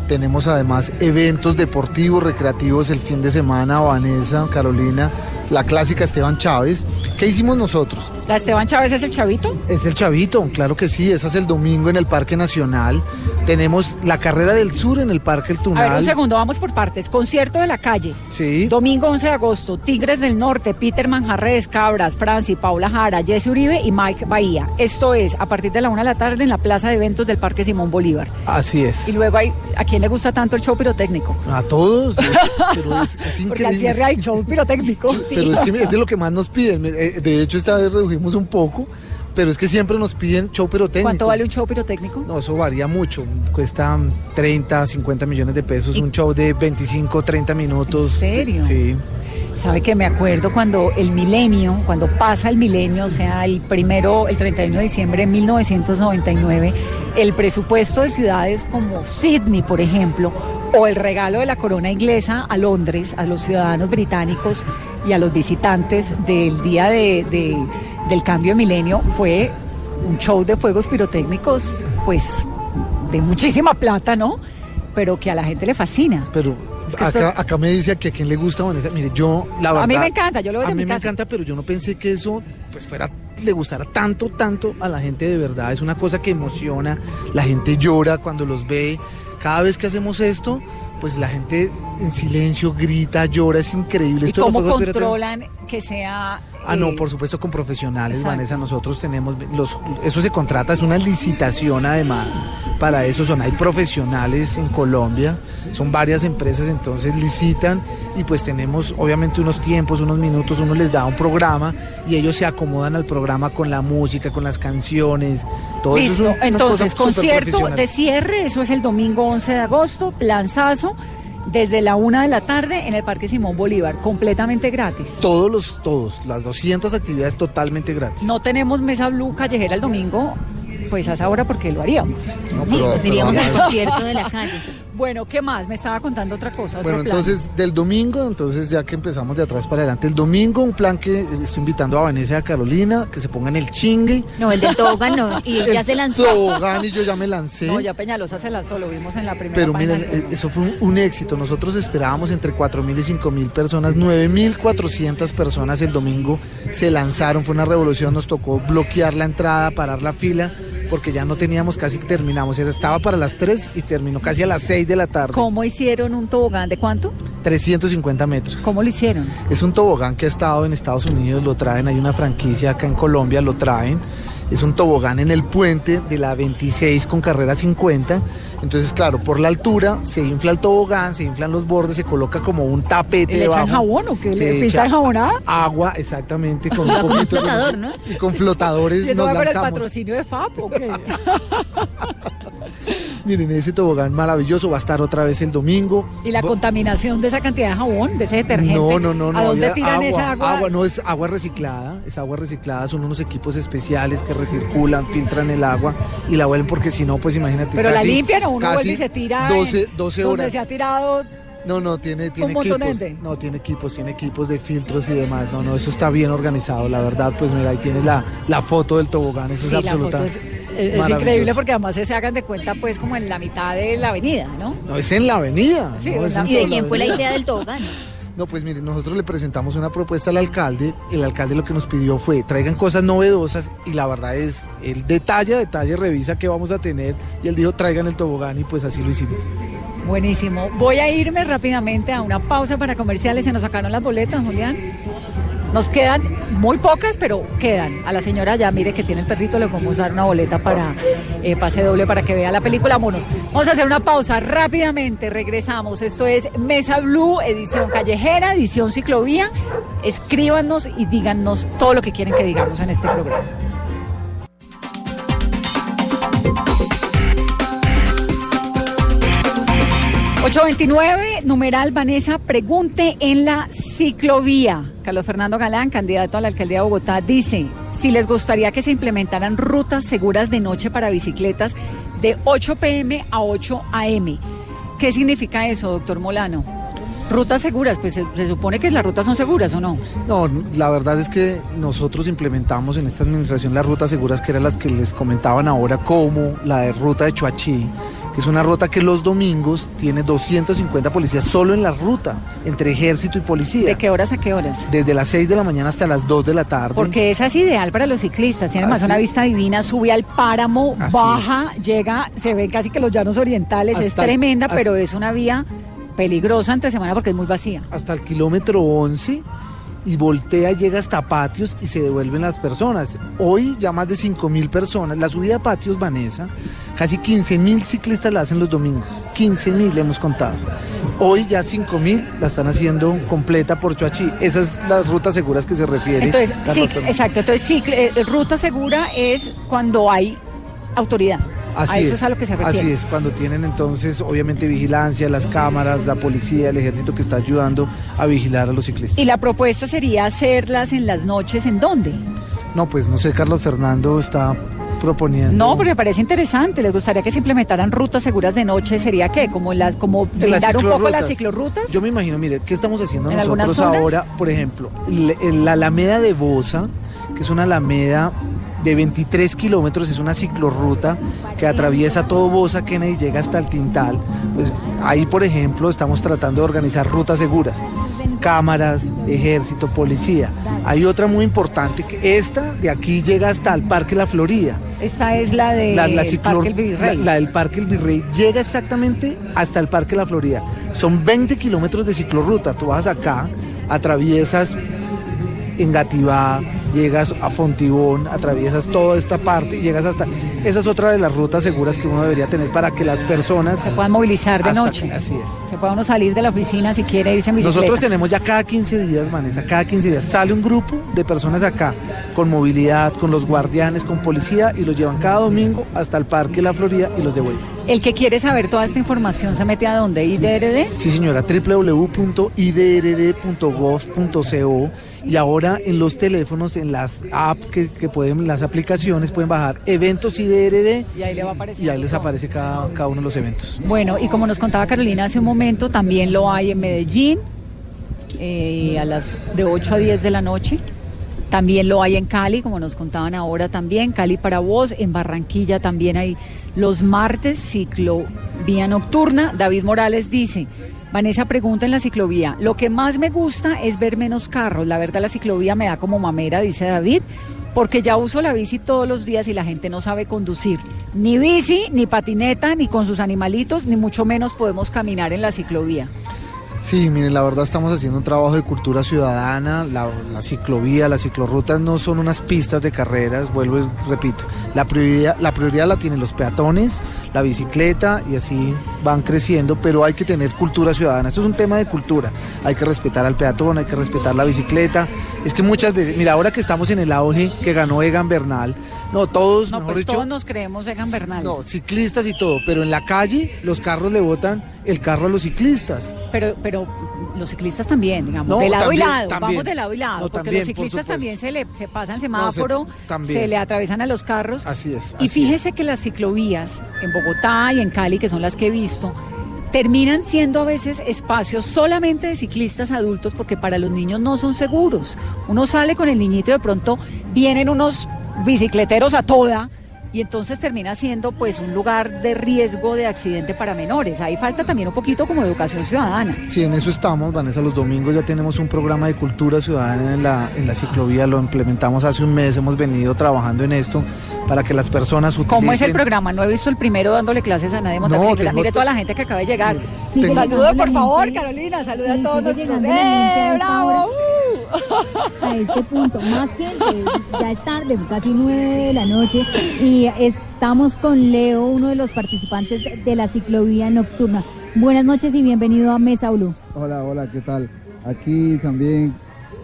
Tenemos además eventos deportivos, recreativos el fin de semana, Vanessa, Carolina, la clásica Esteban Chávez. ¿Qué hicimos nosotros? La Esteban Chávez es el chavito. Es el Chavito, claro que sí, esa es el domingo en el Parque Nacional. Tenemos la carrera del sur en el Parque El A ver, un Tunal. segundo, vamos por partes. Concierto de la calle. Sí. Domingo 11 de agosto, Tigres del Norte, Peter Manjarres, Cabras, Franci, Paula Jara, Jesse Uribe y Mike Bahía. Esto es a partir de la una de la tarde en la plaza de eventos del Parque Simón Bolívar. Así es. Y luego hay, ¿a quién le gusta tanto el show pirotécnico? A todos, [laughs] pero es, es Porque al increíble. cierre hay show pirotécnico. Pero es que es de lo [laughs] que más nos piden. Eh, De hecho, esta vez redujimos un poco, pero es que siempre nos piden show pirotécnico. ¿Cuánto vale un show pirotécnico? No, eso varía mucho. Cuesta 30, 50 millones de pesos. ¿Y- Un show de 25, 30 minutos. ¿En serio? Sí. Sabe que me acuerdo cuando el milenio, cuando pasa el milenio, o sea, el primero, el 31 de diciembre de 1999, el presupuesto de ciudades como Sydney, por ejemplo, o el regalo de la corona inglesa a Londres, a los ciudadanos británicos y a los visitantes del día de- de- del cambio de milenio, fue un show de fuegos pirotécnicos, pues, de muchísima plata, ¿no? Pero que a la gente le fascina. Pero acá, me dice que a quién le gusta Vanessa. Mire, yo la A verdad. mí me encanta, yo lo veo A mí mi me casa. encanta, pero yo no pensé que eso pues fuera le gustara tanto, tanto a la gente de verdad. Es una cosa que emociona. La gente llora cuando los ve. Cada vez que hacemos esto, pues la gente en silencio grita, llora. Es increíble. ¿Y Esto cómo controlan que sea... Ah, no, por supuesto con profesionales, exacto. Vanessa. Nosotros tenemos los, eso se contrata, es una licitación además. Para eso son, hay profesionales en Colombia, son varias empresas, entonces licitan y pues tenemos obviamente unos tiempos, unos minutos, uno les da un programa y ellos se acomodan al programa con la música, con las canciones, todo eso es entonces concierto de cierre, eso es el domingo 11 de agosto, lanzazo, desde la una de la tarde en el Parque Simón Bolívar, completamente gratis. Todos los, todos, las 200 actividades totalmente gratis. No tenemos mesa blue callejera el domingo, pues a esa hora porque lo haríamos. No, Sí, pero- pues iríamos pero- al concierto de la calle. [laughs] Bueno, ¿qué más? Me estaba contando otra cosa. Otro Bueno, plan. entonces del domingo, entonces ya que empezamos de atrás para adelante, el domingo un plan que estoy invitando a Vanessa y a Carolina, que se pongan el chingue. No, el del tobogán no. Y [laughs] ya el se lanzó. Tobogán y yo ya me lancé. No, ya Peñalosa se lanzó, lo vimos en la primera Pero miren, eh, eso fue un, un éxito. Nosotros esperábamos entre 4.000 y 5.000 personas. 9.400 personas el domingo se lanzaron. Fue una revolución. Nos tocó bloquear la entrada, parar la fila, porque ya no teníamos casi que terminamos. Era- Estaba para las 3 y terminó casi a las 6 de la tarde. ¿Cómo hicieron un tobogán? ¿De cuánto? 350 metros. ¿Cómo lo hicieron? Es un tobogán que ha estado en Estados Unidos, lo traen, hay una franquicia acá en Colombia, lo traen. Es un tobogán en el puente de la 26 con carrera 50. Entonces, claro, por la altura se infla el tobogán, se inflan los bordes, se coloca como un tapete ¿Le echan jabón o qué? Se ¿Le pinta enjabonada? Agua, exactamente, con Y un va con un poquito. flotador, ¿no? Y con flotadores [laughs] ¿Y eso nos va con el lanzamos. patrocinio de FAP o qué? [laughs] Miren, ese tobogán maravilloso va a estar otra vez el domingo. ¿Y la Va- contaminación de esa cantidad de jabón, de ese detergente? No, no, no, no. ¿A dónde tiran esa agua? no es agua reciclada, es agua reciclada, son unos equipos especiales que recirculan, filtran el agua y la vuelven porque si no, pues imagínate. Pero la casi- limpian o uno casi vuelve y se tira. 12, en 12 Donde horas. se ha tirado. No, no, tiene, tiene equipos. No, tiene equipos, tiene equipos de filtros y demás. No, no, eso está bien organizado, la verdad, pues mira, ahí tienes la, la foto del tobogán, eso Sí, es la foto absoluta. es, es- es maravilloso. increíble porque además se hagan de cuenta, pues, como en la mitad de la avenida, ¿no? No, es en la avenida. Sí, no, en es la- en ¿Y de quién fue la idea del tobogán? [laughs] No, pues miren, nosotros le presentamos una propuesta al alcalde. El alcalde lo que nos pidió fue traigan cosas novedosas y la verdad es, él detalla, detalla, revisa qué vamos a tener y él dijo traigan el tobogán y pues así lo hicimos. Buenísimo. Voy a irme rápidamente a una pausa para comerciales. Se nos sacaron las boletas, Julián. Nos quedan muy pocas, pero quedan. A la señora ya, mire que tiene el perrito, le vamos a dar una boleta para eh, pase doble para que vea la película Monos. Vamos a hacer una pausa rápidamente, regresamos. Esto es Mesa Blue, edición callejera, edición ciclovía. Escríbanos y díganos todo lo que quieren que digamos en este programa. 829, numeral Vanessa, pregunte en la ciclovía. Carlos Fernando Galán, candidato a la alcaldía de Bogotá, dice si les gustaría que se implementaran rutas seguras de noche para bicicletas de 8 pm a 8 am. ¿Qué significa eso, doctor Molano? Rutas seguras, pues se, supone que las rutas son seguras o no. No, la verdad es que nosotros implementamos en esta administración las rutas seguras que eran las que les comentaban ahora, como la de ruta de Chuachi, que es una ruta que los domingos tiene 250 policías solo en la ruta, entre ejército y policía. ¿De qué horas a qué horas? Desde las 6 de la mañana hasta las 2 de la tarde. Porque esa es ideal para los ciclistas, tiene más una vista divina, sube al páramo, Así baja, es. llega, se ven casi que los llanos orientales, hasta es tremenda, pero es una vía peligrosa entre semana porque es muy vacía. Hasta el kilómetro 11 y voltea, llega hasta patios y se devuelven las personas. Hoy ya más de 5 mil personas. La subida a patios, Vanessa, casi 15 mil ciclistas la hacen los domingos. 15 mil hemos contado. Hoy ya 5 mil la están haciendo completa por Chuachi. Esas son las rutas seguras que se refiere. Entonces, sí, exacto. Entonces, sí, eh, ruta segura es cuando hay autoridad. Así a eso es, es a lo que se refiere. Así es, cuando tienen entonces obviamente vigilancia, las cámaras, la policía, el ejército que está ayudando a vigilar a los ciclistas. ¿Y la propuesta sería hacerlas en las noches en dónde? No, pues no sé, Carlos Fernando está proponiendo. No, porque me parece interesante. ¿Les gustaría que se implementaran rutas seguras de noche? ¿Sería qué? ¿Como, las, como blindar un poco las ciclorrutas? Yo me imagino, mire, ¿qué estamos haciendo nosotros ahora? Por ejemplo, la Alameda de Bosa, que es una alameda de 23 kilómetros, es una ciclorruta que atraviesa todo Bosa, Kennedy y llega hasta el Tintal. Pues ahí, por ejemplo, estamos tratando de organizar rutas seguras, cámaras, ejército, policía. Hay otra muy importante, que esta de aquí llega hasta el Parque La Florida. Esta es la, de la, la, ciclor, Parque el Virrey. La, la, del Parque El Virrey. Llega exactamente hasta el Parque La Florida. Son 20 kilómetros de ciclorruta. Tú vas acá, atraviesas Engativá, llegas a Fontibón, atraviesas toda esta parte y llegas hasta... Esa es otra de las rutas seguras que uno debería tener para que las personas... Se puedan movilizar de noche. Así es. Se pueda uno salir de la oficina si quiere irse en bicicleta. Nosotros tenemos ya cada 15 días, Vanessa, cada 15 días sale un grupo de personas acá con movilidad, con los guardianes, con policía y los llevan cada domingo hasta el Parque La Florida y los devuelven. El que quiere saber toda esta información se mete a dónde, IDRD. Sí, señora, www.idrd.gov.co y ahora en los teléfonos, en las apps que, que pueden, las aplicaciones pueden bajar eventos IDRD Y ahí le va a aparecer. y ahí les aparece cada, cada uno de los eventos. Bueno, y como nos contaba Carolina hace un momento, también lo hay en Medellín, eh, a las de 8 a 10 de la noche. También lo hay en Cali, como nos contaban ahora también, Cali para vos. En Barranquilla también hay los martes, ciclovía nocturna. David Morales dice, Vanessa pregunta en la ciclovía, lo que más me gusta es ver menos carros. La verdad la ciclovía me da como mamera, dice David, porque ya uso la bici todos los días y la gente no sabe conducir. Ni bici, ni patineta, ni con sus animalitos, ni mucho menos podemos caminar en la ciclovía. Sí, miren, la verdad estamos haciendo un trabajo de cultura ciudadana, la, la ciclovía, las ciclorrutas no son unas pistas de carreras, vuelvo y repito, la prioridad, la prioridad la tienen los peatones, la bicicleta y así van creciendo, pero hay que tener cultura ciudadana, esto es un tema de cultura, hay que respetar al peatón, hay que respetar la bicicleta, es que muchas veces, mira, ahora que estamos en el auge que ganó Egan Bernal, no, todos, No, mejor pues dicho, todos nos creemos Egan Bernal. no, ciclistas y todo, pero en la calle los carros le botan el carro a los ciclistas. Pero, pero los ciclistas también, digamos, No, de lado también, y lado, también. vamos de lado y lado, No, porque también, los ciclistas también se le se pasan el semáforo, No, se- le atraviesan a los carros. Así es. Y fíjese es. que las ciclovías en Bogotá y en Cali, que son las que he visto, terminan siendo a veces espacios solamente de ciclistas adultos porque para los niños no son seguros. Uno sale con el niñito y de pronto vienen unos bicicleteros a toda y entonces termina siendo pues un lugar de riesgo de accidente para menores. Ahí falta también un poquito como educación ciudadana. Sí, en eso estamos, Vanessa. Los domingos ya tenemos un programa de cultura ciudadana en la, en la ciclovía. Lo implementamos hace un mes. Hemos venido trabajando en esto para que las personas utilicen. ¿Cómo es el programa? No he visto el primero dándole clases a nadie de montar No, tengo Mire to- toda la gente que acaba de llegar. Tengo- Saluda, por favor, gente. Carolina. Saluda Sí, a todos a ¡Eh, bravo! [laughs] a este punto. Más gente, ya es tarde, casi nueve de la noche, y estamos con Leo, uno de los participantes de la ciclovía nocturna. Buenas noches y bienvenido a Mesa Blue. Hola, hola, ¿qué tal? Aquí también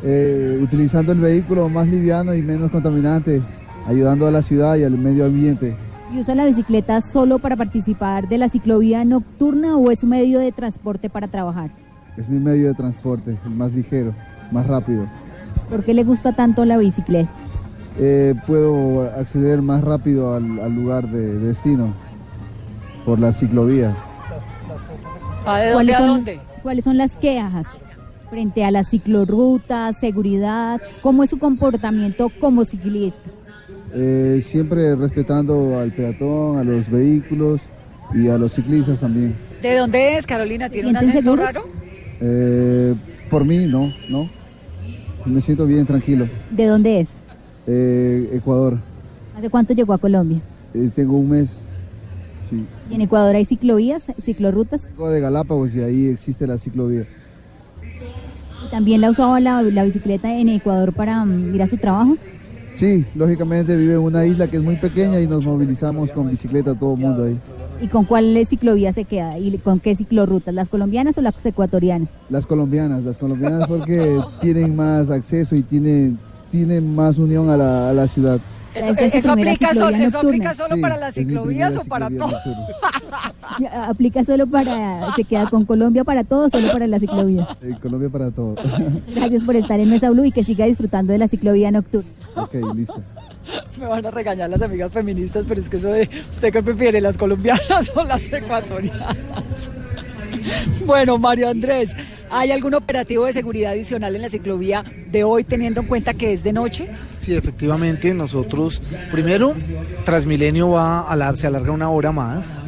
eh, utilizando el vehículo más liviano y menos contaminante, ayudando a la ciudad y al medio ambiente. ¿Y usa la bicicleta solo para participar de la ciclovía nocturna o es un medio de transporte para trabajar? Es mi medio de transporte, el más ligero, más rápido. ¿Por qué le gusta tanto la bicicleta? Eh, puedo acceder más rápido al, lugar de, destino por la ciclovía. ¿De dónde a dónde? ¿Cuáles son las quejas frente a la ciclorruta, seguridad? ¿Cómo es su comportamiento como ciclista? Eh, siempre respetando al peatón, a los vehículos y a los ciclistas también. ¿De dónde es, Carolina? ¿Tiene un acento raro? Eh, por mí, no, no. Me siento bien tranquilo. ¿De dónde es? Eh, Ecuador. ¿Hace cuánto llegó a Colombia? tengo un mes. Sí. ¿Y en Ecuador hay ciclovías, ciclorrutas? Vengo de Galápagos y ahí existe la ciclovía. ¿También la usaba la, la bicicleta en Ecuador para mm, ir a su trabajo? Sí, lógicamente vive en una isla que es muy pequeña y nos movilizamos con bicicleta todo el mundo ahí. ¿Y con cuál ciclovía se queda? ¿Y con qué ciclorrutas? ¿Las colombianas o las ecuatorianas? Las colombianas, las colombianas porque [laughs] tienen más acceso y tienen, tienen más unión a la, a la ciudad. Eso, aplica, solo, para las ciclovías o para todo. [laughs] aplica solo para, se queda con Colombia para todo, solo para la ciclovía. Colombia para todo. Gracias por estar en Mesa Blue y que siga disfrutando de la ciclovía nocturna. Ok, listo. [laughs] Me van a regañar las amigas feministas, pero es que eso de, ¿usted qué prefiere, las colombianas [laughs] o las ecuatorianas? [laughs] Bueno, Mario Andrés, ¿hay algún operativo de seguridad adicional en la ciclovía de hoy teniendo en cuenta que es de noche? Sí, efectivamente, nosotros, primero, Transmilenio va a se alarga una hora más.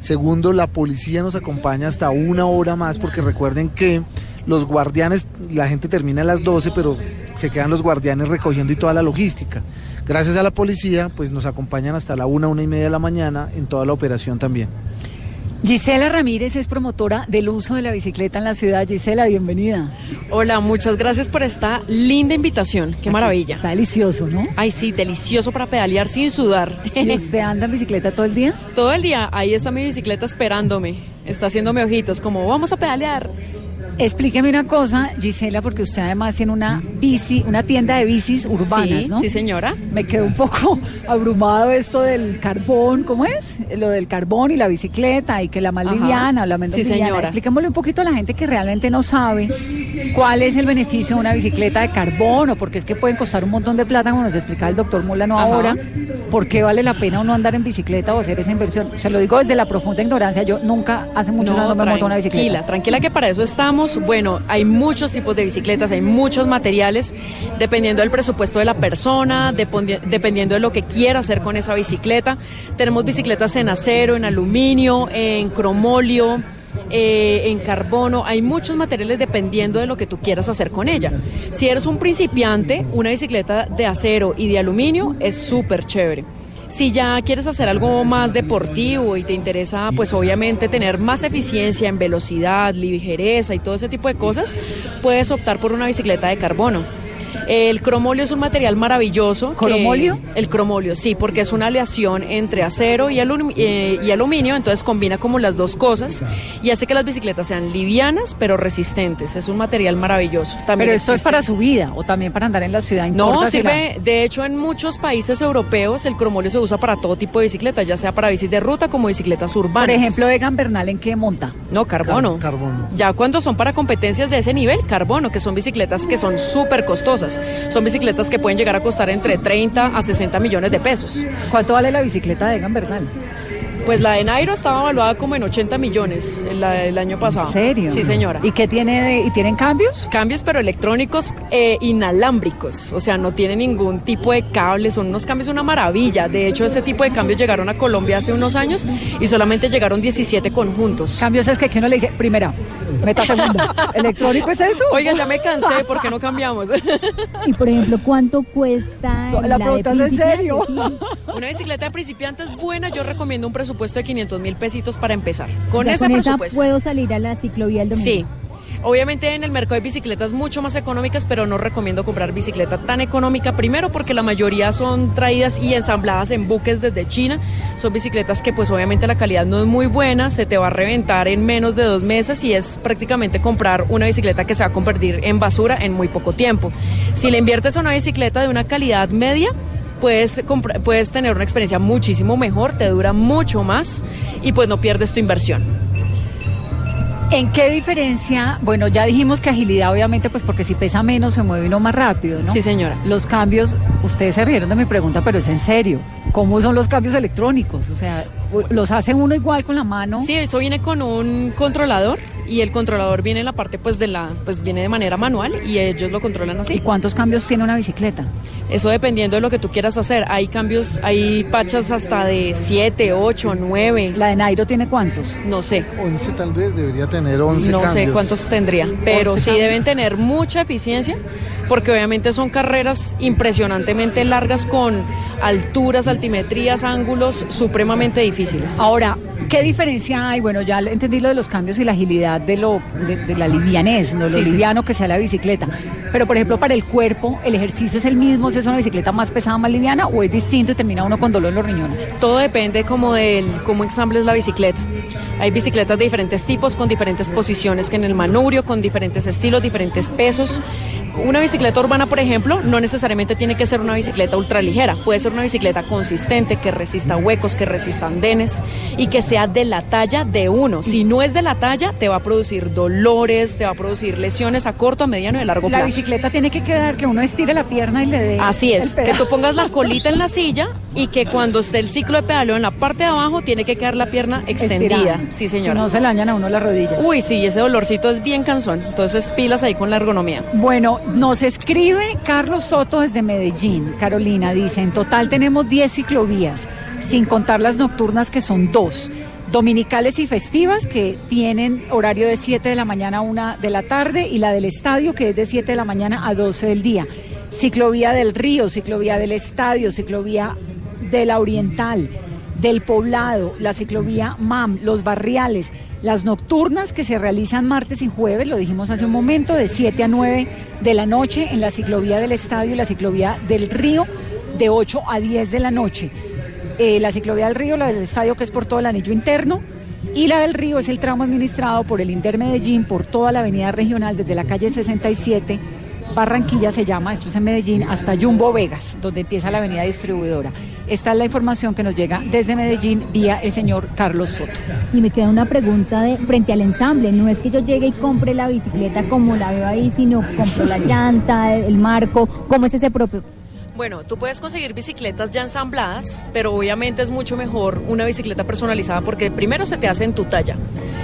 Segundo, la policía nos acompaña hasta una hora más porque recuerden que los guardianes, la gente termina a las 12, pero se quedan los guardianes recogiendo y toda la logística. Gracias a la policía, pues nos acompañan hasta la una, una y media de la mañana en toda la operación también. Gisela Ramírez es promotora del uso de la bicicleta en la ciudad. Gisela, bienvenida. Hola, muchas gracias por esta linda invitación. Qué maravilla. Está delicioso, ¿no? Ay, sí, delicioso para pedalear sin sudar. ¿Y [laughs] usted anda en bicicleta todo el día? Todo el día. Ahí está mi bicicleta esperándome. Está haciéndome ojitos, como vamos a pedalear. Explíqueme una cosa, Gisela, porque usted además tiene una bici, una tienda de bicis urbanas, sí, ¿no? Sí, señora. Me quedó un poco abrumado esto del carbón, ¿cómo es? Lo del carbón y la bicicleta y que la más liviana o la menos sí, Señora. Expliquémosle un poquito a la gente que realmente no sabe cuál es el beneficio de una bicicleta de carbón o porque es que pueden costar un montón de plata, como nos explicaba el doctor Mulano ahora. ¿Por qué vale la pena uno andar en bicicleta o hacer esa inversión? Se lo digo desde la profunda ignorancia. Yo nunca, hace muchos años me monto una bicicleta. Tranquila, tranquila que para eso estamos bueno, hay muchos tipos de bicicletas, hay muchos materiales, dependiendo del presupuesto de la persona, dependiendo de lo que quiera hacer con esa bicicleta. Tenemos bicicletas en acero, en aluminio, en cromolio. Eh, en carbono, hay muchos materiales dependiendo de lo que tú quieras hacer con ella. Si eres un principiante, una bicicleta de acero y de aluminio es súper chévere. Si ya quieres hacer algo más deportivo y te interesa, pues obviamente tener más eficiencia en velocidad, ligereza y todo ese tipo de cosas, puedes optar por una bicicleta de carbono. El cromolio es un material maravilloso. ¿Cromolio? el cromolio, sí, porque es una aleación entre acero y, eh, y, aluminio, entonces combina como las dos cosas y hace que las bicicletas sean livianas pero resistentes. Es un material maravilloso. También pero esto es para su vida o también para andar en la ciudad. No, sirve. De hecho, en muchos países europeos el cromolio se usa para todo tipo de bicicletas, ya sea para bicis de ruta como bicicletas urbanas. Por ejemplo, Egan Bernal, ¿en qué monta? No, carbono. carbono. Ya cuando son para competencias de ese nivel, carbono, que son bicicletas que son súper costosas. Son bicicletas que pueden llegar a costar entre 30 a 60 millones de pesos. ¿Cuánto vale la bicicleta de Egan Bernal? Pues la de Nairo estaba evaluada como en 80 millones el, el año pasado. ¿En serio? Sí, señora. ¿Y qué tiene? ¿Y tienen cambios? Cambios, pero electrónicos e inalámbricos. O sea, no tiene ningún tipo de cables. Son unos cambios una maravilla. De hecho, ese tipo de cambios llegaron a Colombia hace unos años y solamente llegaron 17 conjuntos. Cambios es que, que uno le dice, primera, meta segunda. [laughs] ¿Electrónico es eso? Oiga, ya me cansé, ¿por qué no cambiamos? y por ejemplo, ¿cuánto cuesta? La, la pregunta es en serio. Una bicicleta de principiantes buena, yo recomiendo un presupuesto presupuesto de 500 mil pesitos para empezar. Con ese presupuesto. puedo salir a la ciclovía el domingo. Sí. Obviamente en el mercado hay bicicletas mucho más económicas, pero no recomiendo comprar bicicleta tan económica. Primero porque la mayoría son traídas y ensambladas en buques desde China. Son bicicletas que pues obviamente la calidad no es muy buena, se te va a reventar en menos de dos meses y es prácticamente comprar una bicicleta que se va a convertir en basura en muy poco tiempo. Si le inviertes a una bicicleta de una calidad media, puedes, puedes tener una experiencia muchísimo mejor, te dura mucho más y pues no pierdes tu inversión. ¿En qué diferencia? Bueno, ya dijimos que agilidad, obviamente, pues porque si pesa menos se mueve uno más rápido, ¿no? Sí, señora. Los cambios, ustedes se rieron de mi pregunta, pero es en serio. ¿Cómo son los cambios electrónicos? O sea, ¿los hace uno igual con la mano? Sí, eso viene con un controlador y el controlador viene en la parte pues de la pues viene de manera manual y ellos lo controlan ¿Y así. cuántos cambios tiene una bicicleta? Eso dependiendo de lo que tú quieras hacer. Hay cambios, hay pachas hasta de 7, 8, 9, ¿La de Nairo tiene cuántos? no sé. 11 tal vez, debería tener 11 No sé cambios. cuántos tendría, pero 11 sí cambios. deben tener mucha eficiencia porque obviamente son carreras impresionantemente largas con alturas, altimetrías, ángulos supremamente difíciles. Ahora, ¿qué diferencia hay? Bueno, ya entendí lo de los cambios y la agilidad de lo de, de la livianez, ¿no? lo Sí, sí. liviano que sea la bicicleta. Pero, por ejemplo, para el cuerpo, ¿el ejercicio es el mismo? ¿Si es una bicicleta más pesada, más liviana? ¿O es distinto y termina uno con dolor en los riñones? Todo depende como del cómo ensambles la bicicleta. Hay bicicletas de diferentes tipos, con diferentes posiciones que en el manubrio, con diferentes estilos, diferentes pesos. Una bicicleta urbana, por ejemplo, no necesariamente tiene que ser una bicicleta ultraligera. Puede ser una bicicleta consistente, que resista huecos, que resista andenes y que sea de la talla de uno. Si no es de la talla, te va a producir dolores, te va a producir lesiones a corto, a mediano y a largo La plazo. bicicleta tiene que quedar que uno estire la pierna y le dé. Así es, el que tú pongas la colita en la silla [laughs] y que cuando esté el ciclo de pedaleo en la parte de abajo tiene que quedar la pierna extendida. Estirada. Sí, Si señora. no se le dañan a uno las rodillas. Uy, sí, ese dolorcito es bien cansón. Entonces, pilas ahí con la ergonomía. Bueno, nos escribe Carlos Soto desde Medellín. Carolina dice, en total tenemos 10 ciclovías, sin contar las nocturnas que son dos. Dominicales y festivas que tienen horario de 7 de la mañana a 1 de la tarde y la del estadio que es de 7 de la mañana a 12 del día. Ciclovía del Río, ciclovía del estadio, ciclovía de la Oriental, del Poblado, la ciclovía MAM, los barriales, las nocturnas que se realizan martes y jueves, lo dijimos hace un momento, de 7 a 9 de la noche en la ciclovía del estadio y la ciclovía del Río, de 8 a 10 de la noche. Eh, la ciclovía del Río, la del estadio que es por todo el anillo interno, y la del Río es el tramo administrado por el Inter Medellín por toda la avenida regional desde la calle 67 Barranquilla se llama, esto es en Medellín, hasta Jumbo Vegas, donde empieza la avenida distribuidora. Esta es la información que nos llega desde Medellín vía el señor Carlos Soto. Y me queda una pregunta de frente al ensamble. No es que yo llegue y compre la bicicleta como la veo ahí, sino compro la llanta, el marco. ¿Cómo es ese propio? Bueno, tú puedes conseguir bicicletas ya ensambladas, pero obviamente es mucho mejor una bicicleta personalizada porque primero se te hace en tu talla,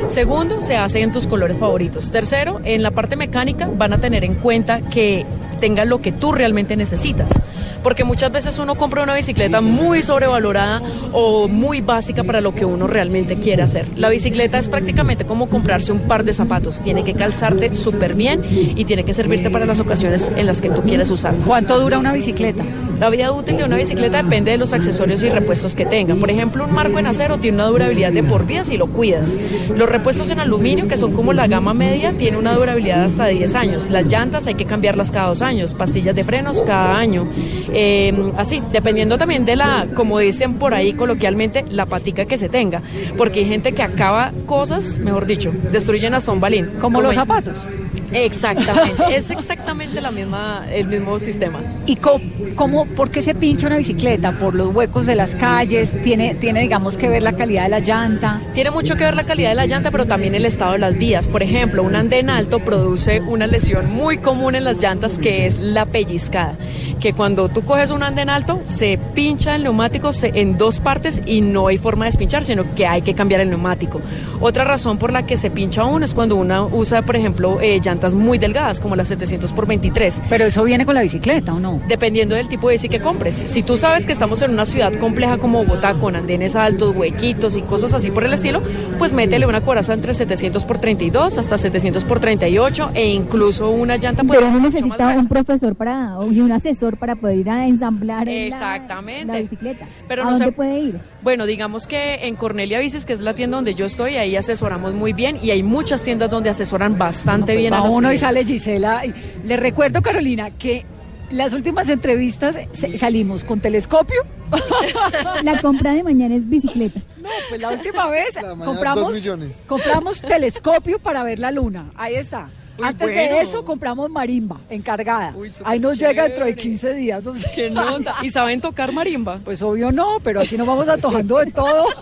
segundo se hace en tus colores favoritos, tercero en la parte mecánica van a tener en cuenta que tenga lo que tú realmente necesitas. Porque muchas veces uno compra una bicicleta muy sobrevalorada o muy básica para lo que uno realmente quiere hacer. La bicicleta es prácticamente como comprarse un par de zapatos. Tiene que calzarte súper bien y tiene que servirte para las ocasiones en las que tú quieres usarla. ¿Cuánto dura una bicicleta? La vida útil de una bicicleta depende de los accesorios y repuestos que tenga. Por ejemplo, un marco en acero tiene una durabilidad de por vida si lo cuidas. Los repuestos en aluminio, que son como la gama media, tiene una durabilidad hasta de 10 años. Las llantas hay que cambiarlas cada dos años, pastillas de frenos cada año. Eh, así, dependiendo también de la, como dicen por ahí coloquialmente, la patica que se tenga. Porque hay gente que acaba cosas, mejor dicho, destruyen un balín. Como los en- zapatos. [laughs] Exactamente, es exactamente la misma, el mismo sistema. ¿Y co- cómo, por qué se pincha una bicicleta? ¿Por los huecos de las calles? ¿Tiene, tiene, digamos, que ver la calidad de la llanta? Tiene mucho que ver la calidad de la llanta, pero también el estado de las vías. Por ejemplo, un andén alto produce una lesión muy común en las llantas que es la pellizcada. Que cuando tú coges un andén alto, se pincha el neumático en dos partes y no hay forma de despinchar, sino que hay que cambiar el neumático. Otra razón por la que se pincha uno es cuando uno usa, por ejemplo, eh, llantas muy delgadas, como las 700 por 23. Pero eso viene con la bicicleta, ¿o no? Dependiendo del tipo de bici que compres. Si tú sabes que estamos en una ciudad compleja como Bogotá, con andenes altos, huequitos y cosas así por el estilo, pues métele una coraza entre 700 por 32 hasta 700 por 38 e incluso una llanta pues, Pero más necesita un profesor para y un asesor para poder ir a ensamblar la- Exactamente. la, bicicleta. Pero ¿A no dónde se- puede ir? Bueno, digamos que en Cornelia Bicis, que es la tienda donde yo estoy, ahí asesoramos muy bien y hay muchas tiendas donde asesoran bastante No, pues llena Va los uno y clientes. sale Gisela. Y Le recuerdo, Carolina, que las últimas entrevistas salimos con telescopio. [laughs] La compra de mañana es bicicleta. No, pues la última vez La compramos, compramos telescopio para ver la luna. Ahí está. Uy, Antes bueno. de eso compramos marimba encargada. Uy, Ahí nos llega dentro de chévere. 15 días. o sea. ¿Qué nota? ¿Y saben tocar marimba? Pues obvio no, pero aquí nos vamos antojando de todo. [laughs]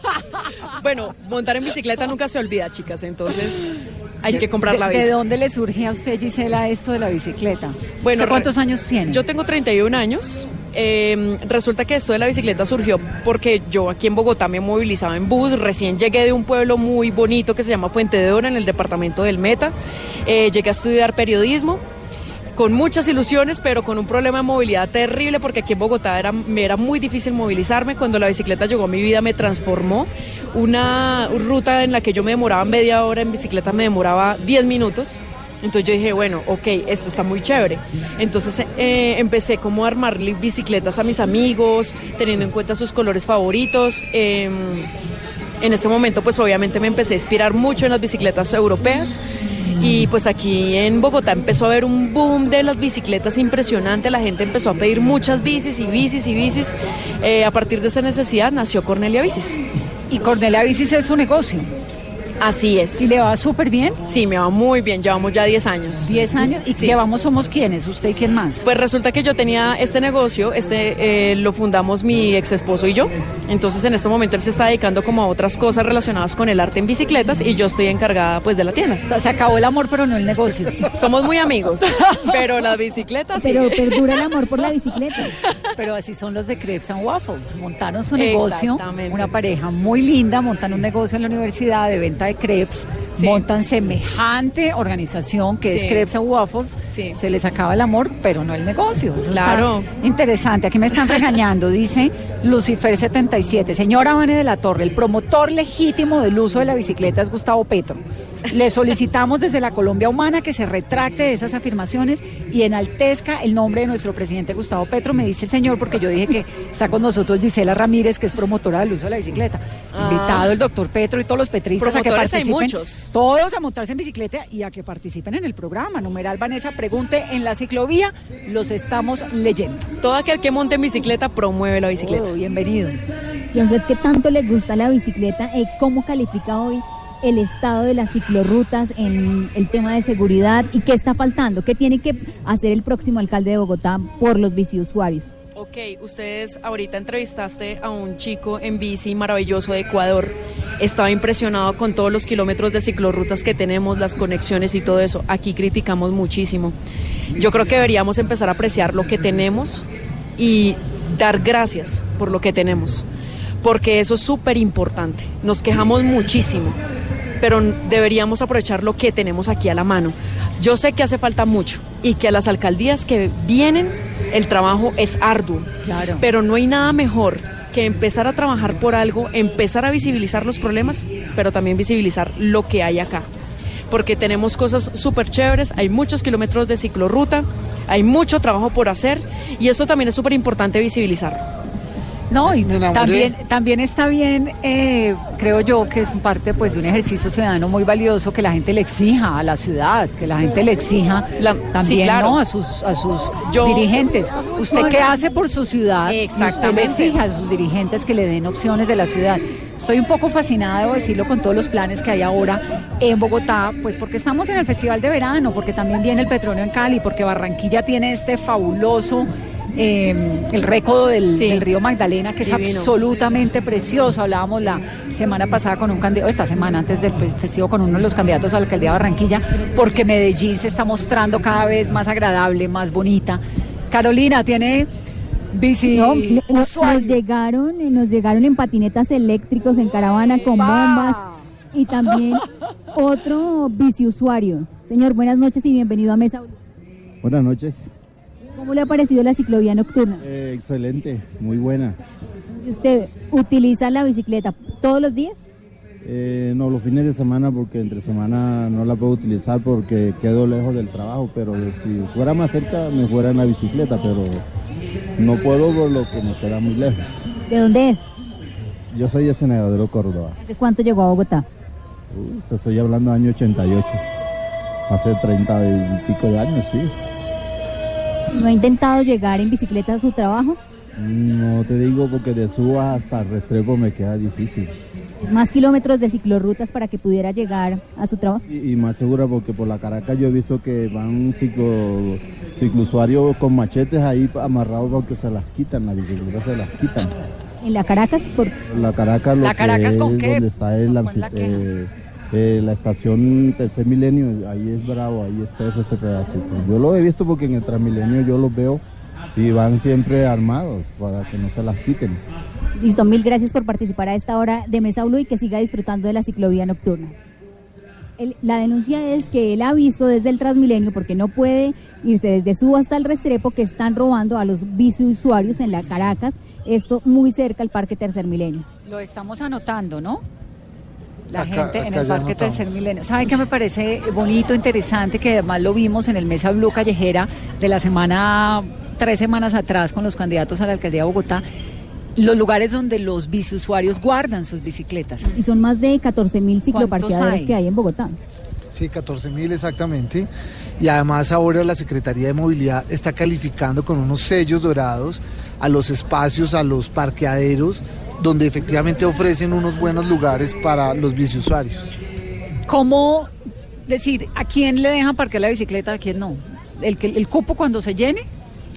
Bueno, montar en bicicleta nunca se olvida, chicas, entonces hay que comprar ¿De, la de bici. dónde le surge a usted, Gisela, esto de la bicicleta? Bueno, ¿Usted ¿cuántos años tiene? Yo tengo 31 años. Eh, resulta que esto de la bicicleta surgió porque yo aquí en Bogotá me movilizaba en bus. Recién llegué de un pueblo muy bonito que se llama Fuente de Oro en el departamento del Meta. Eh, llegué a estudiar periodismo con muchas ilusiones, pero con un problema de movilidad terrible porque aquí en Bogotá era, me era muy difícil movilizarme. Cuando la bicicleta llegó a mi vida me transformó. Una ruta en la que yo me demoraba media hora en bicicleta me demoraba 10 minutos. Entonces yo dije, bueno, ok, esto está muy chévere. Entonces eh, empecé como a armarle bicicletas a mis amigos, teniendo en cuenta sus colores favoritos. Em, en ese momento pues obviamente me empecé a inspirar mucho en las bicicletas europeas y pues aquí en Bogotá empezó a haber un boom de las bicicletas impresionante, la gente empezó a pedir muchas bicis y bicis y bicis. Eh, a partir de esa necesidad nació Cornelia Bicis. Y Cornelia Bicis es su negocio. Así es. ¿Y le va súper bien? Sí, me va muy bien, llevamos ya 10 años. 10 años. ¿Y Sí. llevamos somos quiénes? ¿Usted y quién más? Pues resulta que yo tenía este negocio, este eh, lo fundamos mi ex esposo y yo. Entonces en este momento él se está dedicando como a otras cosas relacionadas con el arte en bicicletas y yo estoy encargada pues de la tienda. O sea, se acabó el amor, pero no el negocio. [laughs] Somos muy amigos, pero la bicicleta sí. Pero perdura el amor por la bicicleta. Pero así son los de Crepes and Waffles. Montaron su negocio, Exactamente. una pareja muy linda, montan un negocio en la universidad de venta de crepes, Sí. montan semejante organización que es. Crepes and Waffles. Sí. Se les acaba el amor, pero no el negocio. Eso Claro. interesante. Aquí me están regañando, dice Lucifer 77. Señora Vane de la Torre, el promotor legítimo del uso de la bicicleta es Gustavo Petro. Le solicitamos desde la Colombia Humana que se retracte de esas afirmaciones y enaltezca el nombre de nuestro presidente Gustavo Petro, me dice el señor, porque yo dije que está con nosotros Gisela Ramírez, que es promotora del uso de la bicicleta. Ah. Invitado el doctor Petro y todos los petristas a que hay participen. muchos. Todos a montarse en bicicleta y a que participen en el programa. Numeral Vanessa, pregunte en la ciclovía, los estamos leyendo. Todo aquel que monte en bicicleta promueve la bicicleta. Oh, bienvenido. ¿Y a usted qué tanto le gusta la bicicleta? Eh, ¿Cómo califica hoy el estado de las ciclorrutas en el tema de seguridad? ¿Y qué está faltando? ¿Qué tiene que hacer el próximo alcalde de Bogotá por los biciusuarios? Ok, ustedes ahorita entrevistaste a un chico en bici maravilloso de Ecuador. Estaba impresionado con todos los kilómetros de ciclorrutas que tenemos, las conexiones y todo eso. Aquí criticamos muchísimo. Yo creo que deberíamos empezar a apreciar lo que tenemos y dar gracias por lo que tenemos, porque eso es súper importante. Nos quejamos muchísimo, pero deberíamos aprovechar lo que tenemos aquí a la mano. Yo sé que hace falta mucho y que a las alcaldías que vienen el trabajo es arduo, Claro. pero no hay nada mejor que empezar a trabajar por algo, empezar a visibilizar los problemas, pero también visibilizar lo que hay acá. Porque tenemos cosas súper chéveres, hay muchos kilómetros de ciclorruta, hay mucho trabajo por hacer y eso también es súper importante visibilizarlo. No, y también, también está bien, eh, creo yo, que es parte pues, de un ejercicio ciudadano muy valioso que la gente le exija a la ciudad, que la gente le exija La- también sí, claro. ¿no? a sus, a sus Yo- dirigentes. ¿Usted qué hace por su ciudad? Usted le Exactamente. exija a sus dirigentes que le den opciones de la ciudad. Estoy un poco fascinada, debo decirlo, con todos los planes que hay ahora en Bogotá, pues porque estamos en el Festival de Verano, porque también viene el petróleo en Cali, porque Barranquilla tiene este fabuloso... eh, el récodo del, Sí. del río Magdalena, que es absolutamente precioso. Hablábamos la semana pasada con un candidato, esta semana antes del fe- festivo, con uno de los candidatos a la alcaldía de Barranquilla, porque Medellín se está mostrando cada vez más agradable, más bonita. Carolina, tiene bici No, no- nos, usuario. llegaron, nos llegaron en patinetas eléctricos, en caravana con bombas y también otro biciusuario. Señor, buenas noches y bienvenido a Mesa. Buenas noches. ¿Cómo le ha parecido la ciclovía nocturna? Eh, excelente, muy buena. ¿Y ¿Usted utiliza la bicicleta todos los días? Eh, no, los fines de semana porque entre semana no la puedo utilizar porque quedo lejos del trabajo, pero si fuera más cerca me fuera en la bicicleta, pero no puedo por lo que me queda muy lejos. ¿De dónde es? Yo soy de Senadero Córdoba. ¿Hace cuánto llegó a Bogotá? Uh, te estoy hablando año 88. hace 30 y pico de años, sí. ¿No ha intentado llegar en bicicleta a su trabajo? No te digo porque de Suba hasta Restrepo me queda difícil. Más kilómetros de ciclorrutas para que pudiera llegar a su trabajo. Y, y más segura porque por la Caracas yo he visto que van ciclo, ciclousuarios con machetes ahí amarrados porque se las quitan, las bicicletas se las quitan. En la Caracas, por La Caracas lo ¿La Caracas que con es qué? donde está el. Eh, la estación Tercer Milenio, ahí es bravo, ahí está eso ese pedacito. Yo lo he visto porque en el Transmilenio yo los veo y van siempre armados para que no se las quiten. Listo, mil gracias por participar a esta hora de Mesa Blue y que siga disfrutando de la ciclovía nocturna. El- la denuncia es que él ha visto desde el Transmilenio, porque no puede irse desde Suba hasta el Restrepo, que están robando a los biciusuarios en la Caracas, esto muy cerca al Parque Tercer Milenio. Lo estamos anotando, ¿no? La Acá- gente en el Parque. Tercer Milenio. ¿Sabe qué me parece bonito, interesante? Que además lo vimos en el Mesa Blue Callejera de la semana, tres semanas atrás, con los candidatos a la alcaldía de Bogotá. Los lugares donde los biciusuarios guardan sus bicicletas. Y son más de 14 mil cicloparqueaderos hay? que hay en Bogotá. Sí, 14 mil exactamente. Y además ahora la Secretaría de Movilidad está calificando con unos sellos dorados a los espacios, a los parqueaderos, donde efectivamente ofrecen unos buenos lugares para los biciusuarios. ¿Cómo decir a quién le dejan parquear la bicicleta, a quién no? ¿El, que, el cupo cuando se llene?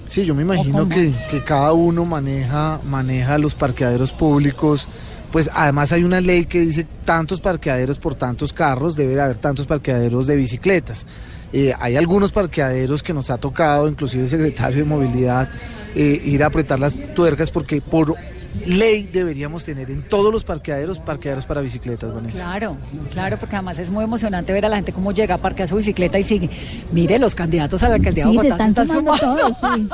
Sí, yo me imagino que, que cada uno maneja, maneja los parqueaderos públicos. Pues además hay una ley que dice tantos parqueaderos por tantos carros, debe haber tantos parqueaderos de bicicletas. Eh, hay algunos parqueaderos que nos ha tocado, inclusive el secretario de Movilidad, eh, ir a apretar las tuercas porque por ley deberíamos tener en todos los parqueaderos parqueaderos para bicicletas, Vanessa. Claro, claro, porque además es muy emocionante ver a la gente cómo llega a parquear su bicicleta y sigue. Mire, los candidatos a la alcaldía de Sí, se Bogotá están sumando todos, [laughs] sí.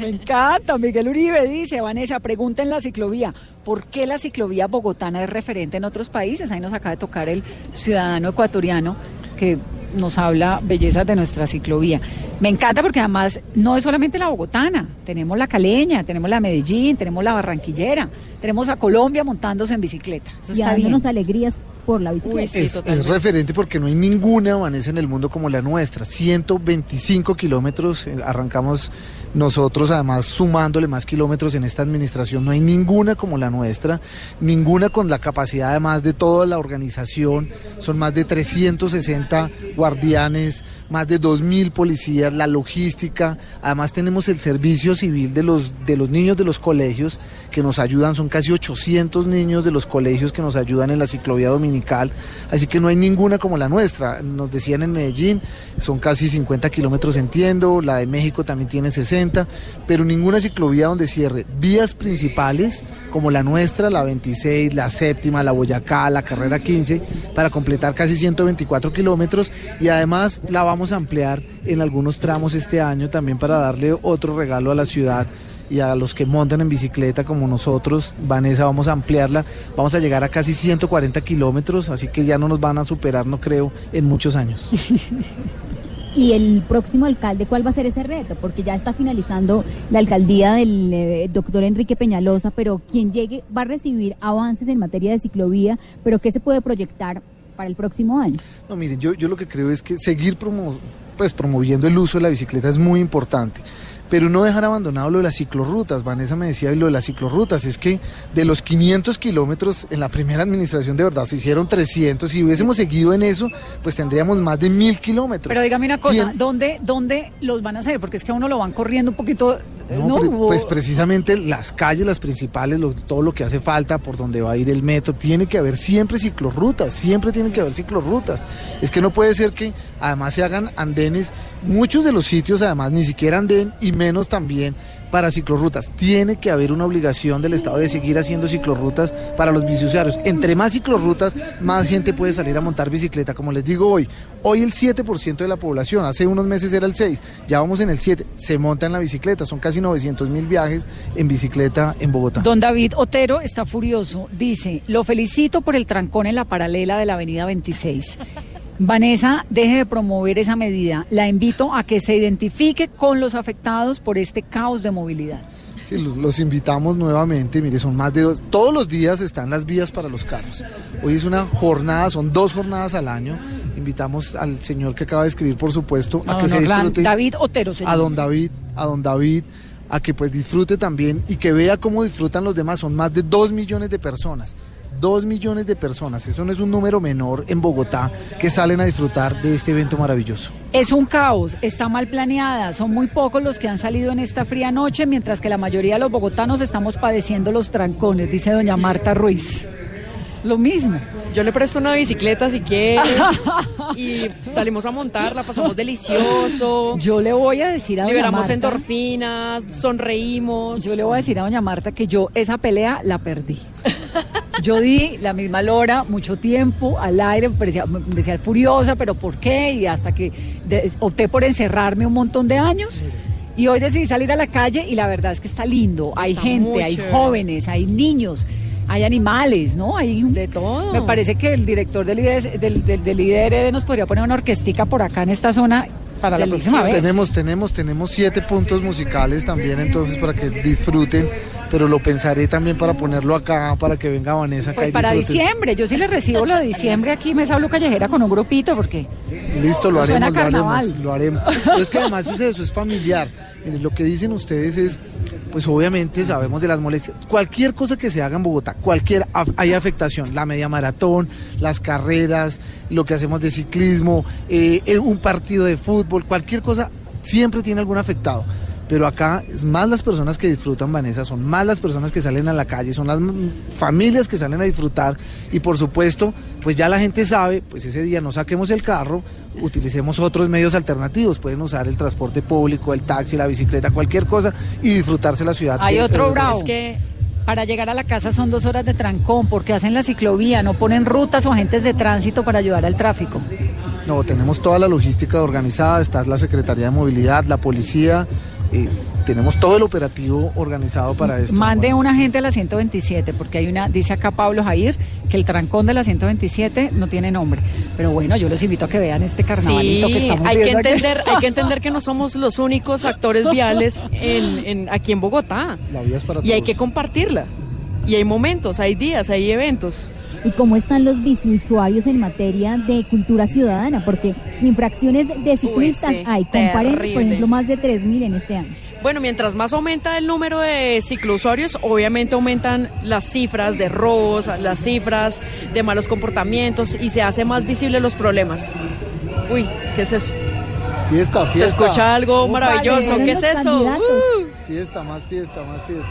Me encanta, Miguel Uribe dice, Vanessa, pregunta en la ciclovía, ¿por qué la ciclovía bogotana es referente en otros países? Ahí nos acaba de tocar el ciudadano ecuatoriano que nos habla bellezas de nuestra ciclovía. Me encanta porque además no es solamente la bogotana, tenemos la caleña, tenemos la Medellín, tenemos la barranquillera, tenemos a Colombia montándose en bicicleta. Eso Y está bien. dándonos alegrías por la bicicleta. Uy, sí, es, es referente porque no hay ninguna Vanessa en el mundo como la nuestra. 125 kilómetros, eh, arrancamos nosotros además sumándole más kilómetros en esta administración. No hay ninguna como la nuestra, ninguna con la capacidad además de toda la organización. Son más de 360 guardianes, más de 2.000 policías, la logística. Además tenemos el servicio civil de los, de los niños de los colegios que nos ayudan. Son casi 800 niños de los colegios que nos ayudan en la ciclovía dominical. Así que no hay ninguna como la nuestra. Nos decían en Medellín, son casi 50 kilómetros entiendo, la de México también tiene 60, pero ninguna ciclovía donde cierre vías principales como la nuestra, la 26, la séptima, la Boyacá, la carrera 15, para completar casi 124 kilómetros y además la vamos a ampliar en algunos tramos este año también para darle otro regalo a la ciudad y a los que montan en bicicleta como nosotros, Vanessa, vamos a ampliarla, vamos a llegar a casi 140 kilómetros, así que ya no nos van a superar, no creo, en muchos años. [laughs] Y el próximo alcalde, ¿cuál va a ser ese reto? Porque ya está finalizando la alcaldía del eh, doctor Enrique Peñalosa, pero quien llegue va a recibir avances en materia de ciclovía, pero ¿qué se puede proyectar para el próximo año? No, miren, yo, yo lo que creo es que seguir promo- pues, promoviendo el uso de la bicicleta es muy importante. Pero no dejar abandonado lo de las ciclorrutas. Vanessa me decía y lo de las ciclorrutas. Es que de los 500 kilómetros en la primera administración, de verdad, se hicieron 300. Si hubiésemos seguido en eso, pues tendríamos más de mil kilómetros. Pero dígame una cosa, ¿Quién- ¿dónde, ¿dónde los van a hacer? Porque es que a uno lo van corriendo un poquito. No, ¿no? pre- O- pues precisamente las calles, las principales, lo- todo lo que hace falta, por donde va a ir el metro, tiene que haber siempre ciclorrutas, siempre tiene que haber ciclorrutas. Es que no puede ser que además se hagan andenes, muchos de los sitios además ni siquiera anden y menos también para ciclorrutas. Tiene que haber una obligación del Estado de seguir haciendo ciclorrutas para los biciusuarios. Entre más ciclorrutas, más gente puede salir a montar bicicleta. Como les digo hoy, hoy el 7% de la población, hace unos meses era el 6%, ya vamos en el 7%, se monta en la bicicleta. Son casi 900 mil viajes en bicicleta en Bogotá. Don David Otero está furioso. Dice, lo felicito por el trancón en la paralela de la avenida 26. Vanessa, deje de promover esa medida. La invito a que se identifique con los afectados por este caos de movilidad. Sí, los, los invitamos nuevamente, mire, son más de dos, todos los días están las vías para los carros. Hoy es una jornada, son dos jornadas al año Invitamos al señor que acaba de escribir, por supuesto, a que se disfrute. David Otero se a don David, a don David, a que pues disfrute también y que vea cómo disfrutan los demás. Son más de dos millones de personas. Dos millones de personas. Eso no es un número menor en Bogotá que salen a disfrutar de este evento maravilloso. Es un caos, está mal planeada, son muy pocos los que han salido en esta fría noche, mientras que la mayoría de los bogotanos estamos padeciendo los trancones, dice doña Marta Ruiz. Lo mismo. Yo le presto una bicicleta si quiere [laughs] y salimos a montar, la pasamos delicioso. Yo le voy a decir a doña Liberamos Marta, endorfinas, sonreímos. yo le voy a decir a doña Marta que yo esa pelea la perdí. [laughs] Yo di la misma lora mucho tiempo al aire, me parecía, me parecía furiosa, pero ¿por qué? Y hasta que de- opté por encerrarme un montón de años. Y hoy decidí salir a la calle y la verdad es que está lindo. Hay Está gente, hay jóvenes, hay niños, hay animales, ¿no? Hay De todo. Me parece que el director del IDE, del, del, del IDRD nos podría poner una orquestica por acá en esta zona para la próxima vez. Tenemos, tenemos, tenemos siete puntos musicales también, entonces para que disfruten, pero lo pensaré también para ponerlo acá, para que venga Vanessa acá Pues y para disfruten. diciembre, yo sí le recibo lo de diciembre aquí, Mesa Blue Callejera con un grupito, porque Listo, lo haremos, lo haremos, lo haremos. Pero es que además es eso, es familiar. Miren, lo que dicen ustedes es, pues obviamente sabemos de las molestias. Cualquier cosa que se haga en Bogotá, cualquier, hay afectación. La media maratón, las carreras, lo que hacemos de ciclismo, eh, eh, un partido de fútbol, cualquier cosa siempre tiene algún afectado. Pero acá es más las personas que disfrutan, Vanessa, son más las personas que salen a la calle, son las familias que salen a disfrutar y por supuesto, pues ya la gente sabe, pues ese día no saquemos el carro, utilicemos otros medios alternativos, pueden usar el transporte público, el taxi, la bicicleta, cualquier cosa y disfrutarse la ciudad. hay de- otro de- bravo. Es que Para llegar a la casa son dos horas de trancón, porque hacen la ciclovía, no ponen rutas o agentes de tránsito para ayudar al tráfico. No, tenemos toda la logística organizada, está la Secretaría de Movilidad, la policía, eh, tenemos todo el operativo organizado para esto. Mande un agente a la 127, porque hay una, dice acá Pablo Jair, que el trancón de la 127 no tiene nombre. Pero bueno, yo los invito a que vean este carnavalito que estamos hay que aquí. entender, hay que entender que no somos los únicos actores viales en, en- aquí en Bogotá. La vía es para Y hay que compartirla. Y hay momentos, hay días, hay eventos. ¿Y cómo están los biciusuarios en materia de cultura ciudadana? Porque infracciones de ciclistas sí, hay. Comparen, por ejemplo, más de 3.000 en este año. Bueno, mientras más aumenta el número de ciclousuarios, obviamente aumentan las cifras de robos, las cifras de malos comportamientos y se hace más visible los problemas. Uy, ¿qué es eso? Fiesta, Se fiesta. escucha algo maravilloso. ¿Qué es eso? Uh. Fiesta, más fiesta, más fiesta.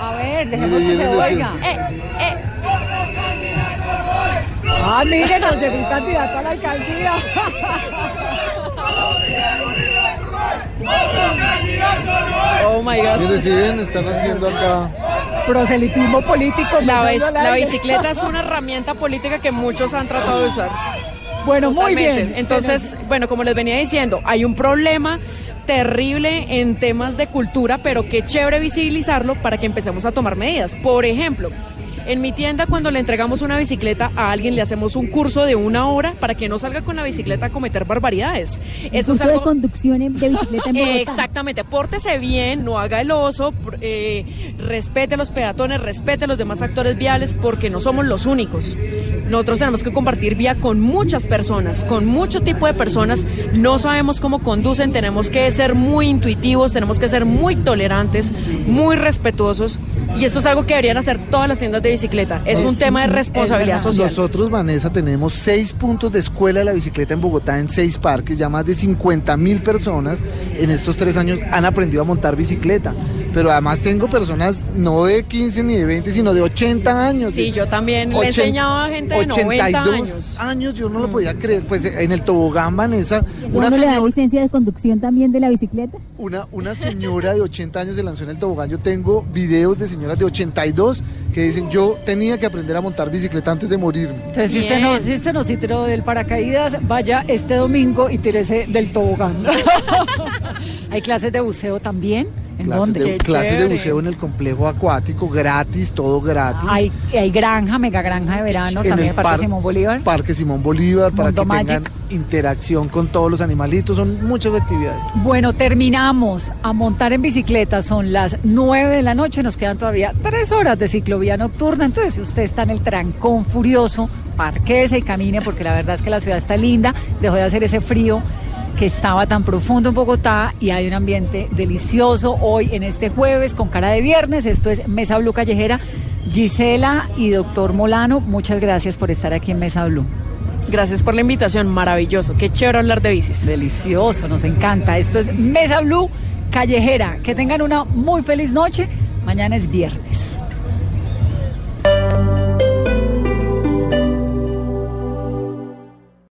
A ver, dejemos Mire, que se oiga. Eh, eh. Ah, miren, nos llegó un candidato a la alcaldía. Oh my God. Mire, si ven, están haciendo acá. Proselitismo político. La, bicicleta es una herramienta política que muchos han tratado de usar. Bueno, muy bien. Entonces, bueno, como les venía diciendo, hay un problema terrible en temas de cultura, pero qué chévere visibilizarlo para que empecemos a tomar medidas. Por ejemplo, en mi tienda cuando le entregamos una bicicleta a alguien le hacemos un curso de una hora para que no salga con la bicicleta a cometer barbaridades. Un Eso es curso de algo conducción en- de bicicleta en [laughs] Bogotá. Exactamente, pórtese bien, no haga el oso, eh, respete a los peatones, respete a los demás actores viales, porque no somos los únicos. Nosotros tenemos que compartir vía con muchas personas, con mucho tipo de personas. No sabemos cómo conducen, tenemos que ser muy intuitivos, tenemos que ser muy tolerantes, muy respetuosos. Y esto es algo que deberían hacer todas las tiendas de bicicleta. Es un tema de responsabilidad social. Nosotros, Vanessa, tenemos seis puntos de escuela de la bicicleta en Bogotá, en seis parques. Ya más de 50 mil personas en estos tres años han aprendido a montar bicicleta. Pero además tengo personas no de 15 ni de 20, sino de 80 años. Sí, de yo también le ochen- enseñaba a gente de 90 años. años, yo no lo podía creer. Pues en el tobogán, Vanessa, ¿Y eso una uno le da señora, licencia de conducción también de la bicicleta? una, una señora de 80 años se lanzó en el tobogán. Yo tengo videos de señoras de 82 que dicen, yo tenía que aprender a montar bicicleta antes de morirme. Entonces, si usted, Bien. no, si usted no se tiró del paracaídas, vaya este domingo y tírese del tobogán. [laughs] Hay clases de buceo también. ¿En Clases, dónde? de, Qué clases de buceo en el complejo acuático, gratis, todo gratis. Hay, hay granja, mega granja de verano, En también el Parque par- Simón Bolívar. Parque Simón Bolívar, para Mundo que tengan interacción con todos los animalitos, son muchas actividades. Bueno, terminamos a montar en bicicleta. Son las 9 de la noche. Nos quedan todavía tres horas de ciclovía nocturna. Entonces, si usted está en el trancón furioso, parquese y camine porque la verdad es que la ciudad está linda, dejó de hacer ese frío que estaba tan profundo en Bogotá y hay un ambiente delicioso hoy en este jueves con cara de viernes. Esto es Mesa Blue Callejera. Gisela y doctor Molano, muchas gracias por estar aquí en Mesa Blue. Gracias por la invitación, maravilloso. Qué chévere hablar de bicis. Delicioso, nos encanta. Esto es Mesa Blue Callejera. Que tengan una muy feliz noche. Mañana es viernes.